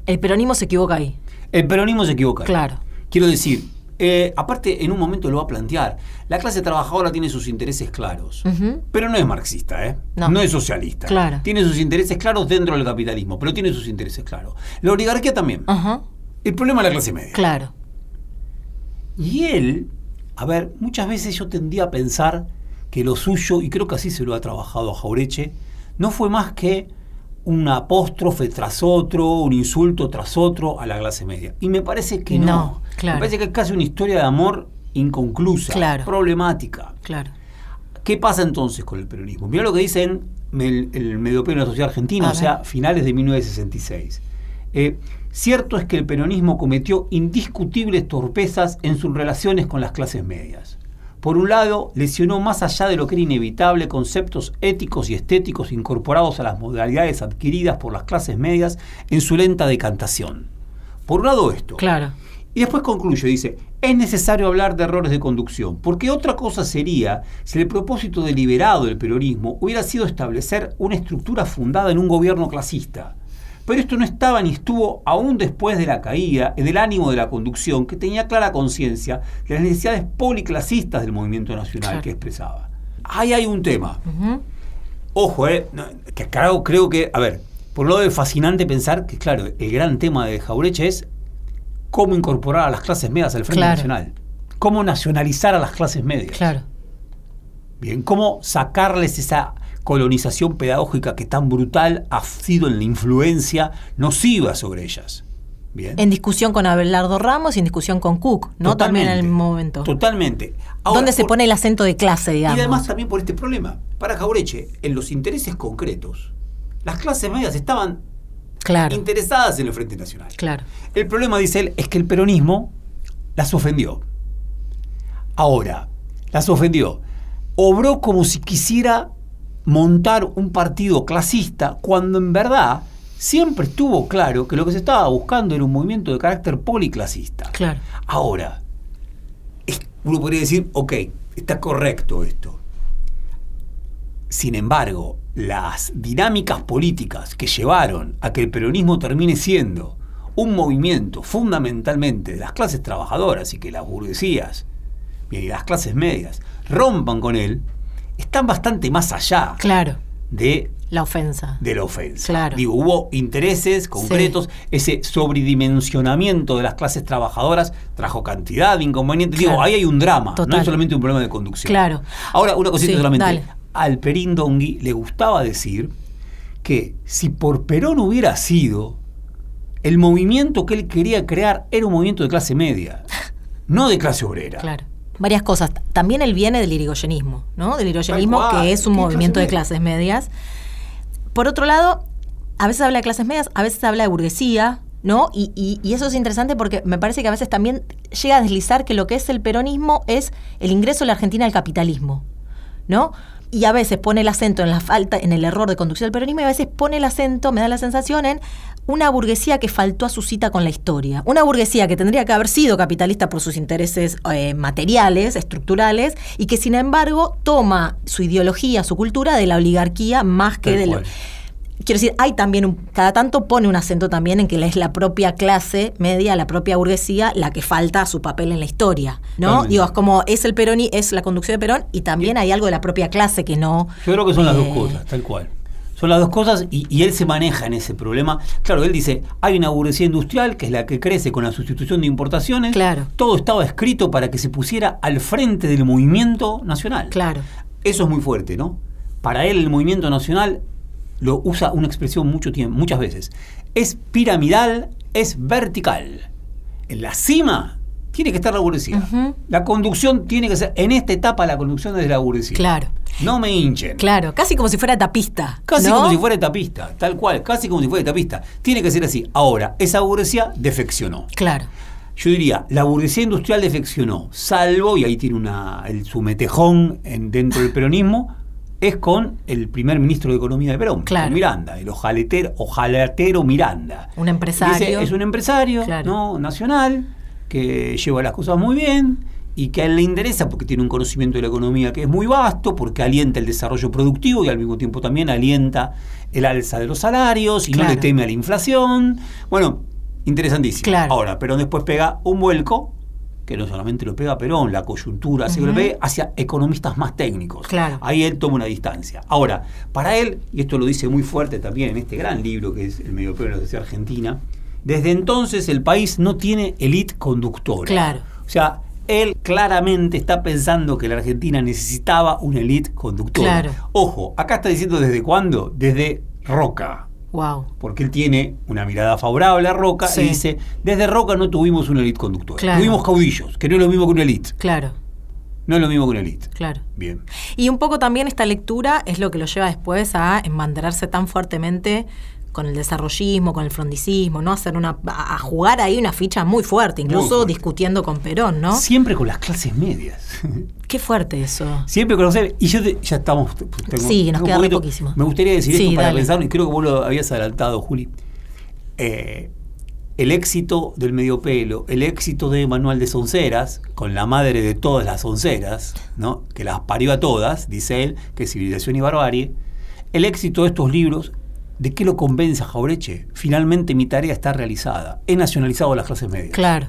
Speaker 1: El peronismo se equivoca ahí.
Speaker 2: El peronismo se equivoca.
Speaker 1: Claro.
Speaker 2: Quiero decir, eh, aparte en un momento lo va a plantear, la clase trabajadora tiene sus intereses claros, pero no es marxista, ¿eh?
Speaker 1: No.
Speaker 2: es socialista.
Speaker 1: Claro.
Speaker 2: Tiene sus intereses claros dentro del capitalismo, pero tiene sus intereses claros. La oligarquía también. El problema es la clase media.
Speaker 1: Claro.
Speaker 2: Y él, a ver, muchas veces yo tendía a pensar que lo suyo, y creo que así se lo ha trabajado a Jaureche, no fue más que un apóstrofe tras otro, un insulto tras otro a la clase media. Y me parece que no.
Speaker 1: No, claro.
Speaker 2: Me parece que es casi una historia de amor inconclusa,
Speaker 1: Claro.
Speaker 2: problemática.
Speaker 1: Claro.
Speaker 2: ¿Qué pasa entonces con el peronismo? Mira lo que dice en el, el Mediopeo de la Sociedad Argentina,
Speaker 1: A
Speaker 2: o sea, finales de 1966. Eh, cierto es que el peronismo cometió indiscutibles torpezas en sus relaciones con las clases medias. Por un lado, lesionó más allá de lo que era inevitable conceptos éticos y estéticos incorporados a las modalidades adquiridas por las clases medias en su lenta decantación. Por un lado esto.
Speaker 1: Claro.
Speaker 2: Y después concluye, dice, es necesario hablar de errores de conducción, porque otra cosa sería si el propósito deliberado del peronismo hubiera sido establecer una estructura fundada en un gobierno clasista. Pero esto no estaba ni estuvo aún después de la caída en el ánimo de la conducción que tenía clara conciencia de las necesidades policlasistas del movimiento nacional
Speaker 1: Claro.
Speaker 2: que expresaba. Ahí hay un tema. Ojo, eh, que creo que, a ver, por un lado es fascinante pensar que, claro, el gran tema de Jaureche es cómo incorporar a las clases medias al Frente
Speaker 1: Claro.
Speaker 2: Nacional. Cómo nacionalizar a las clases medias.
Speaker 1: Claro.
Speaker 2: Bien, cómo sacarles esa colonización pedagógica que tan brutal ha sido en la influencia nociva sobre ellas. Bien.
Speaker 1: En discusión con Abelardo Ramos y en discusión con Cook, ¿no? También en el momento.
Speaker 2: Totalmente. Ahora,
Speaker 1: ¿Dónde se pone el acento de clase,
Speaker 2: Y
Speaker 1: digamos?
Speaker 2: además también por este problema. Para Jaureche, en los intereses concretos, las clases medias estaban
Speaker 1: claro.
Speaker 2: interesadas en el Frente Nacional.
Speaker 1: Claro.
Speaker 2: El problema, dice él, es que el peronismo las ofendió. Ahora, las ofendió. Obró como si quisiera montar un partido clasista cuando en verdad siempre estuvo claro que lo que se estaba buscando era un movimiento de carácter policlasista.
Speaker 1: Claro.
Speaker 2: Ahora, uno podría decir, ok, está correcto esto. Sin embargo, las dinámicas políticas que llevaron a que el peronismo termine siendo un movimiento fundamentalmente de las clases trabajadoras y que las burguesías y las clases medias rompan con él, están bastante más allá
Speaker 1: Claro,
Speaker 2: de,
Speaker 1: la ofensa.
Speaker 2: de la ofensa.
Speaker 1: Claro.
Speaker 2: Digo, hubo intereses concretos, ese sobredimensionamiento de las clases trabajadoras trajo cantidad de inconvenientes. Digo, ahí hay un drama, no es solamente un problema de conducción.
Speaker 1: Claro.
Speaker 2: Ahora, una cosita
Speaker 1: Sí,
Speaker 2: solamente.
Speaker 1: dale.
Speaker 2: Al Perín Dongui le gustaba decir que si por Perón hubiera sido, el movimiento que él quería crear era un movimiento de clase media, no de clase obrera.
Speaker 1: Claro. Varias cosas. También él viene del irigoyenismo, ¿no? Del irigoyenismo, que es un
Speaker 2: ¿Qué
Speaker 1: movimiento
Speaker 2: clase
Speaker 1: de clases medias. Por otro lado, a veces habla de clases medias, a veces habla de burguesía, ¿no? Y, y- y eso es interesante porque me parece que a veces también llega a deslizar que lo que es el peronismo es el ingreso de la Argentina al capitalismo, ¿no? Y a veces pone el acento en la falta, en el error de conducción del peronismo, y a veces pone el acento, me da la sensación, en una burguesía que faltó a su cita con la historia. Una burguesía que tendría que haber sido capitalista por sus intereses eh, materiales, estructurales, y que sin embargo toma su ideología, su cultura de la oligarquía más que
Speaker 2: Tal
Speaker 1: de lo,
Speaker 2: cual.
Speaker 1: Quiero decir, hay también, un, cada tanto pone un acento también en que es la propia clase media, la propia burguesía, la que falta a su papel en la historia, ¿no? Digo, es como es el Perón y es la conducción de Perón y también hay algo de la propia clase que no...
Speaker 2: Yo creo que son las dos
Speaker 1: eh,
Speaker 2: cosas, tal cual. Son las dos cosas y, y él se maneja en ese problema. Claro, él dice, hay una burguesía industrial que es la que crece con la sustitución de importaciones.
Speaker 1: Claro.
Speaker 2: Todo estaba escrito para que se pusiera al frente del movimiento nacional.
Speaker 1: Claro.
Speaker 2: Eso es muy fuerte, ¿no? Para él el movimiento nacional lo usa una expresión mucho tiempo, muchas veces. Es piramidal, es vertical. En la cima tiene que estar la burguesía. La conducción tiene que ser, en esta etapa la conducción es de la burguesía.
Speaker 1: Claro.
Speaker 2: No me hinchen.
Speaker 1: Claro, casi como si fuera tapista.
Speaker 2: Casi
Speaker 1: ¿no?
Speaker 2: como si fuera etapista, tal cual, casi como si fuera etapista. Tiene que ser así. Ahora, esa burguesía defeccionó.
Speaker 1: Claro.
Speaker 2: Yo diría, la burguesía industrial defeccionó, salvo, y ahí tiene una, el, su metejón en, dentro del peronismo, es con el primer ministro de Economía de Perón,
Speaker 1: Claro.
Speaker 2: con Miranda, el ojaletero, ojalatero Miranda.
Speaker 1: Un empresario.
Speaker 2: Es un empresario
Speaker 1: Claro.
Speaker 2: ¿no? nacional que lleva las cosas muy bien y que a él le interesa porque tiene un conocimiento de la economía que es muy vasto, porque alienta el desarrollo productivo y al mismo tiempo también alienta el alza de los salarios y no le teme a la inflación. Bueno, interesantísimo. Ahora, Perón después pega un vuelco que no solamente lo pega Perón, la coyuntura, que lo pegue hacia economistas más técnicos.
Speaker 1: Claro.
Speaker 2: Ahí él toma una distancia. Ahora, para él, y esto lo dice muy fuerte también en este gran libro que es El medio pueblo de la sociedad argentina, desde entonces el país no tiene élite conductora.
Speaker 1: Claro.
Speaker 2: O sea, él claramente está pensando que la Argentina necesitaba una élite conductora.
Speaker 1: Claro.
Speaker 2: Ojo, acá está diciendo desde cuándo? Desde Roca
Speaker 1: Wow.
Speaker 2: porque él tiene una mirada favorable a Roca
Speaker 1: Sí.
Speaker 2: y dice, desde Roca no tuvimos una élite conductora,
Speaker 1: Claro.
Speaker 2: tuvimos caudillos, que no es lo mismo que una élite,
Speaker 1: Claro,
Speaker 2: no es lo mismo que una élite.
Speaker 1: claro.
Speaker 2: Bien.
Speaker 1: Y un poco también esta lectura es lo que lo lleva después a embanderarse tan fuertemente con el desarrollismo, con el frondicismo, ¿no? Hacer una, a jugar ahí una ficha muy fuerte, incluso
Speaker 2: fuerte.
Speaker 1: discutiendo con Perón, ¿no?
Speaker 2: Siempre con las clases medias.
Speaker 1: Qué fuerte eso.
Speaker 2: Siempre con clases Y yo te- ya estamos. tengo-
Speaker 1: Sí, nos queda poquísimo.
Speaker 2: Me gustaría decir
Speaker 1: Sí,
Speaker 2: esto para
Speaker 1: dale.
Speaker 2: pensar, y creo que vos lo habías adelantado, Juli. Eh, el éxito del medio pelo, el éxito de Manuel de Sonceras, con la madre de todas las sonceras, ¿no? que las parió a todas, dice él, que es civilización y barbarie, el éxito de estos libros, ¿de qué lo convence a Jaureche? Finalmente mi tarea está realizada. He nacionalizado las clases medias
Speaker 1: Claro,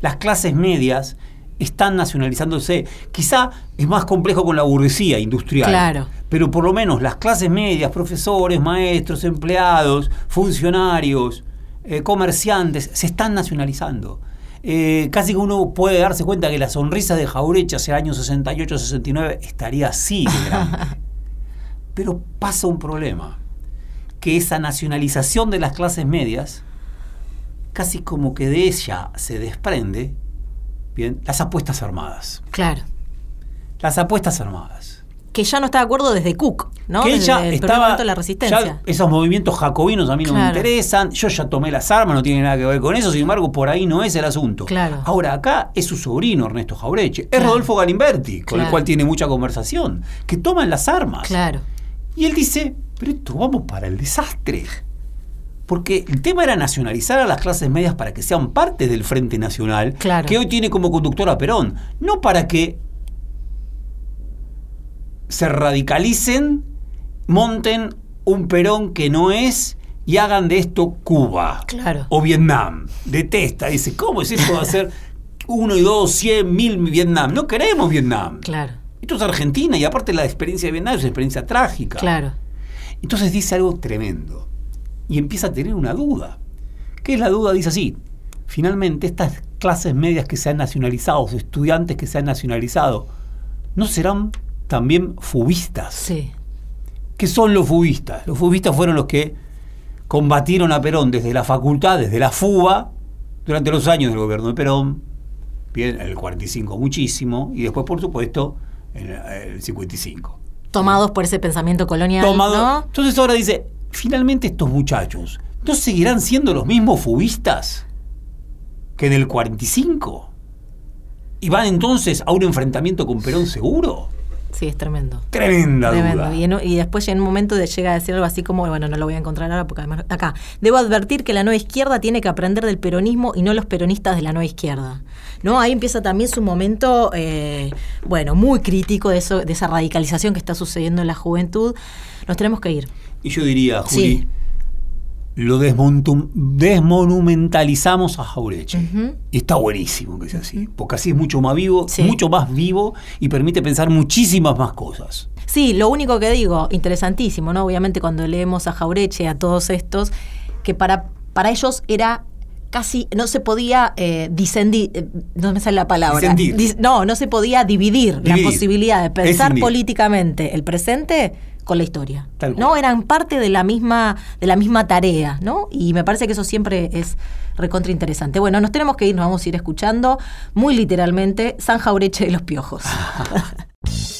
Speaker 2: las clases medias están nacionalizándose. Quizá es más complejo con la burguesía industrial.
Speaker 1: Claro.
Speaker 2: Pero por lo menos las clases medias, profesores, maestros, empleados, funcionarios, eh, comerciantes, se están nacionalizando. Eh, casi que uno puede darse cuenta que la sonrisa de Jaureche hacia el año 68-69 estaría así de grande. Pero pasa un problema, que esa nacionalización de las clases medias, casi como que de ella se desprende, bien, las apuestas armadas.
Speaker 1: claro.
Speaker 2: Las apuestas armadas.
Speaker 1: Que ya no está de acuerdo desde Cook, ¿no?
Speaker 2: Que
Speaker 1: Desde
Speaker 2: ella
Speaker 1: el
Speaker 2: estaba.
Speaker 1: de la resistencia.
Speaker 2: ya esos movimientos jacobinos a mí no me interesan. Yo ya tomé las armas, no tiene nada que ver con eso. Sin embargo, por ahí no es el asunto.
Speaker 1: Claro.
Speaker 2: Ahora, acá es su sobrino Ernesto Jaureche. Es
Speaker 1: Claro.
Speaker 2: Rodolfo Galimberti, con el cual tiene mucha conversación. Que toman las armas.
Speaker 1: Claro,
Speaker 2: Y él dice, pero esto vamos para el desastre. Porque el tema era nacionalizar a las clases medias para que sean parte del Frente Nacional,
Speaker 1: Claro.
Speaker 2: que hoy tiene como conductor a Perón, no para que se radicalicen, monten un Perón que no es y hagan de esto Cuba
Speaker 9: Claro.
Speaker 2: o Vietnam. Detesta, dice, ¿cómo es esto de hacer uno y dos, cien, mil Vietnam? No queremos Vietnam.
Speaker 9: Claro,
Speaker 2: Esto es Argentina y aparte la experiencia de Vietnam es una experiencia trágica.
Speaker 9: claro.
Speaker 2: Entonces dice algo tremendo y empieza a tener una duda. ¿Qué es la duda? Dice así, finalmente estas clases medias que se han nacionalizado, los estudiantes que se han nacionalizado, ¿no serán también fubistas?
Speaker 9: Sí,
Speaker 2: ¿Qué son los fubistas? Los fubistas fueron los que combatieron a Perón desde la facultad, desde la fuga, durante los años del gobierno de Perón, bien, el 45 muchísimo, y después, por supuesto, en el 55.
Speaker 9: Tomados por ese pensamiento colonial,
Speaker 2: Tomado.
Speaker 9: ¿no?
Speaker 2: Entonces ahora dice, finalmente estos muchachos, ¿no seguirán siendo los mismos fubistas que en el 45? ¿Y van entonces a un enfrentamiento con Perón seguro?
Speaker 9: Sí, es tremendo.
Speaker 2: Tremenda
Speaker 9: Tremendo.
Speaker 2: duda.
Speaker 9: Y, en- y después en un momento de llega a decir algo así como, bueno, no lo voy a encontrar ahora porque además acá. Debo advertir que la nueva izquierda tiene que aprender del peronismo y no los peronistas de la nueva izquierda. ¿No? Ahí empieza también su momento, eh, bueno, muy crítico de eso, de esa radicalización que está sucediendo en la juventud. Nos tenemos que ir.
Speaker 2: Y yo diría,
Speaker 9: Sí.
Speaker 2: Lo desmontum- desmonumentalizamos a Jaureche. Y está buenísimo que sea así, porque así es mucho más vivo,
Speaker 9: Sí.
Speaker 2: mucho más vivo y permite pensar muchísimas más cosas.
Speaker 9: Sí, lo único que digo, interesantísimo, ¿no? Obviamente cuando leemos a Jaureche, a todos estos, que para, para ellos era casi, no se podía eh, disendir, eh, no me sale la palabra. Dis- no, no se podía dividir,
Speaker 2: Dividir.
Speaker 9: la posibilidad de pensar políticamente el presente con la historia.
Speaker 2: Tal cual.
Speaker 9: ¿No? Eran parte de la misma, de la misma tarea, ¿no? Y me parece que eso siempre es recontra interesante. Bueno, nos tenemos que ir, nos vamos a ir escuchando muy literalmente San Jaureche de los Piojos.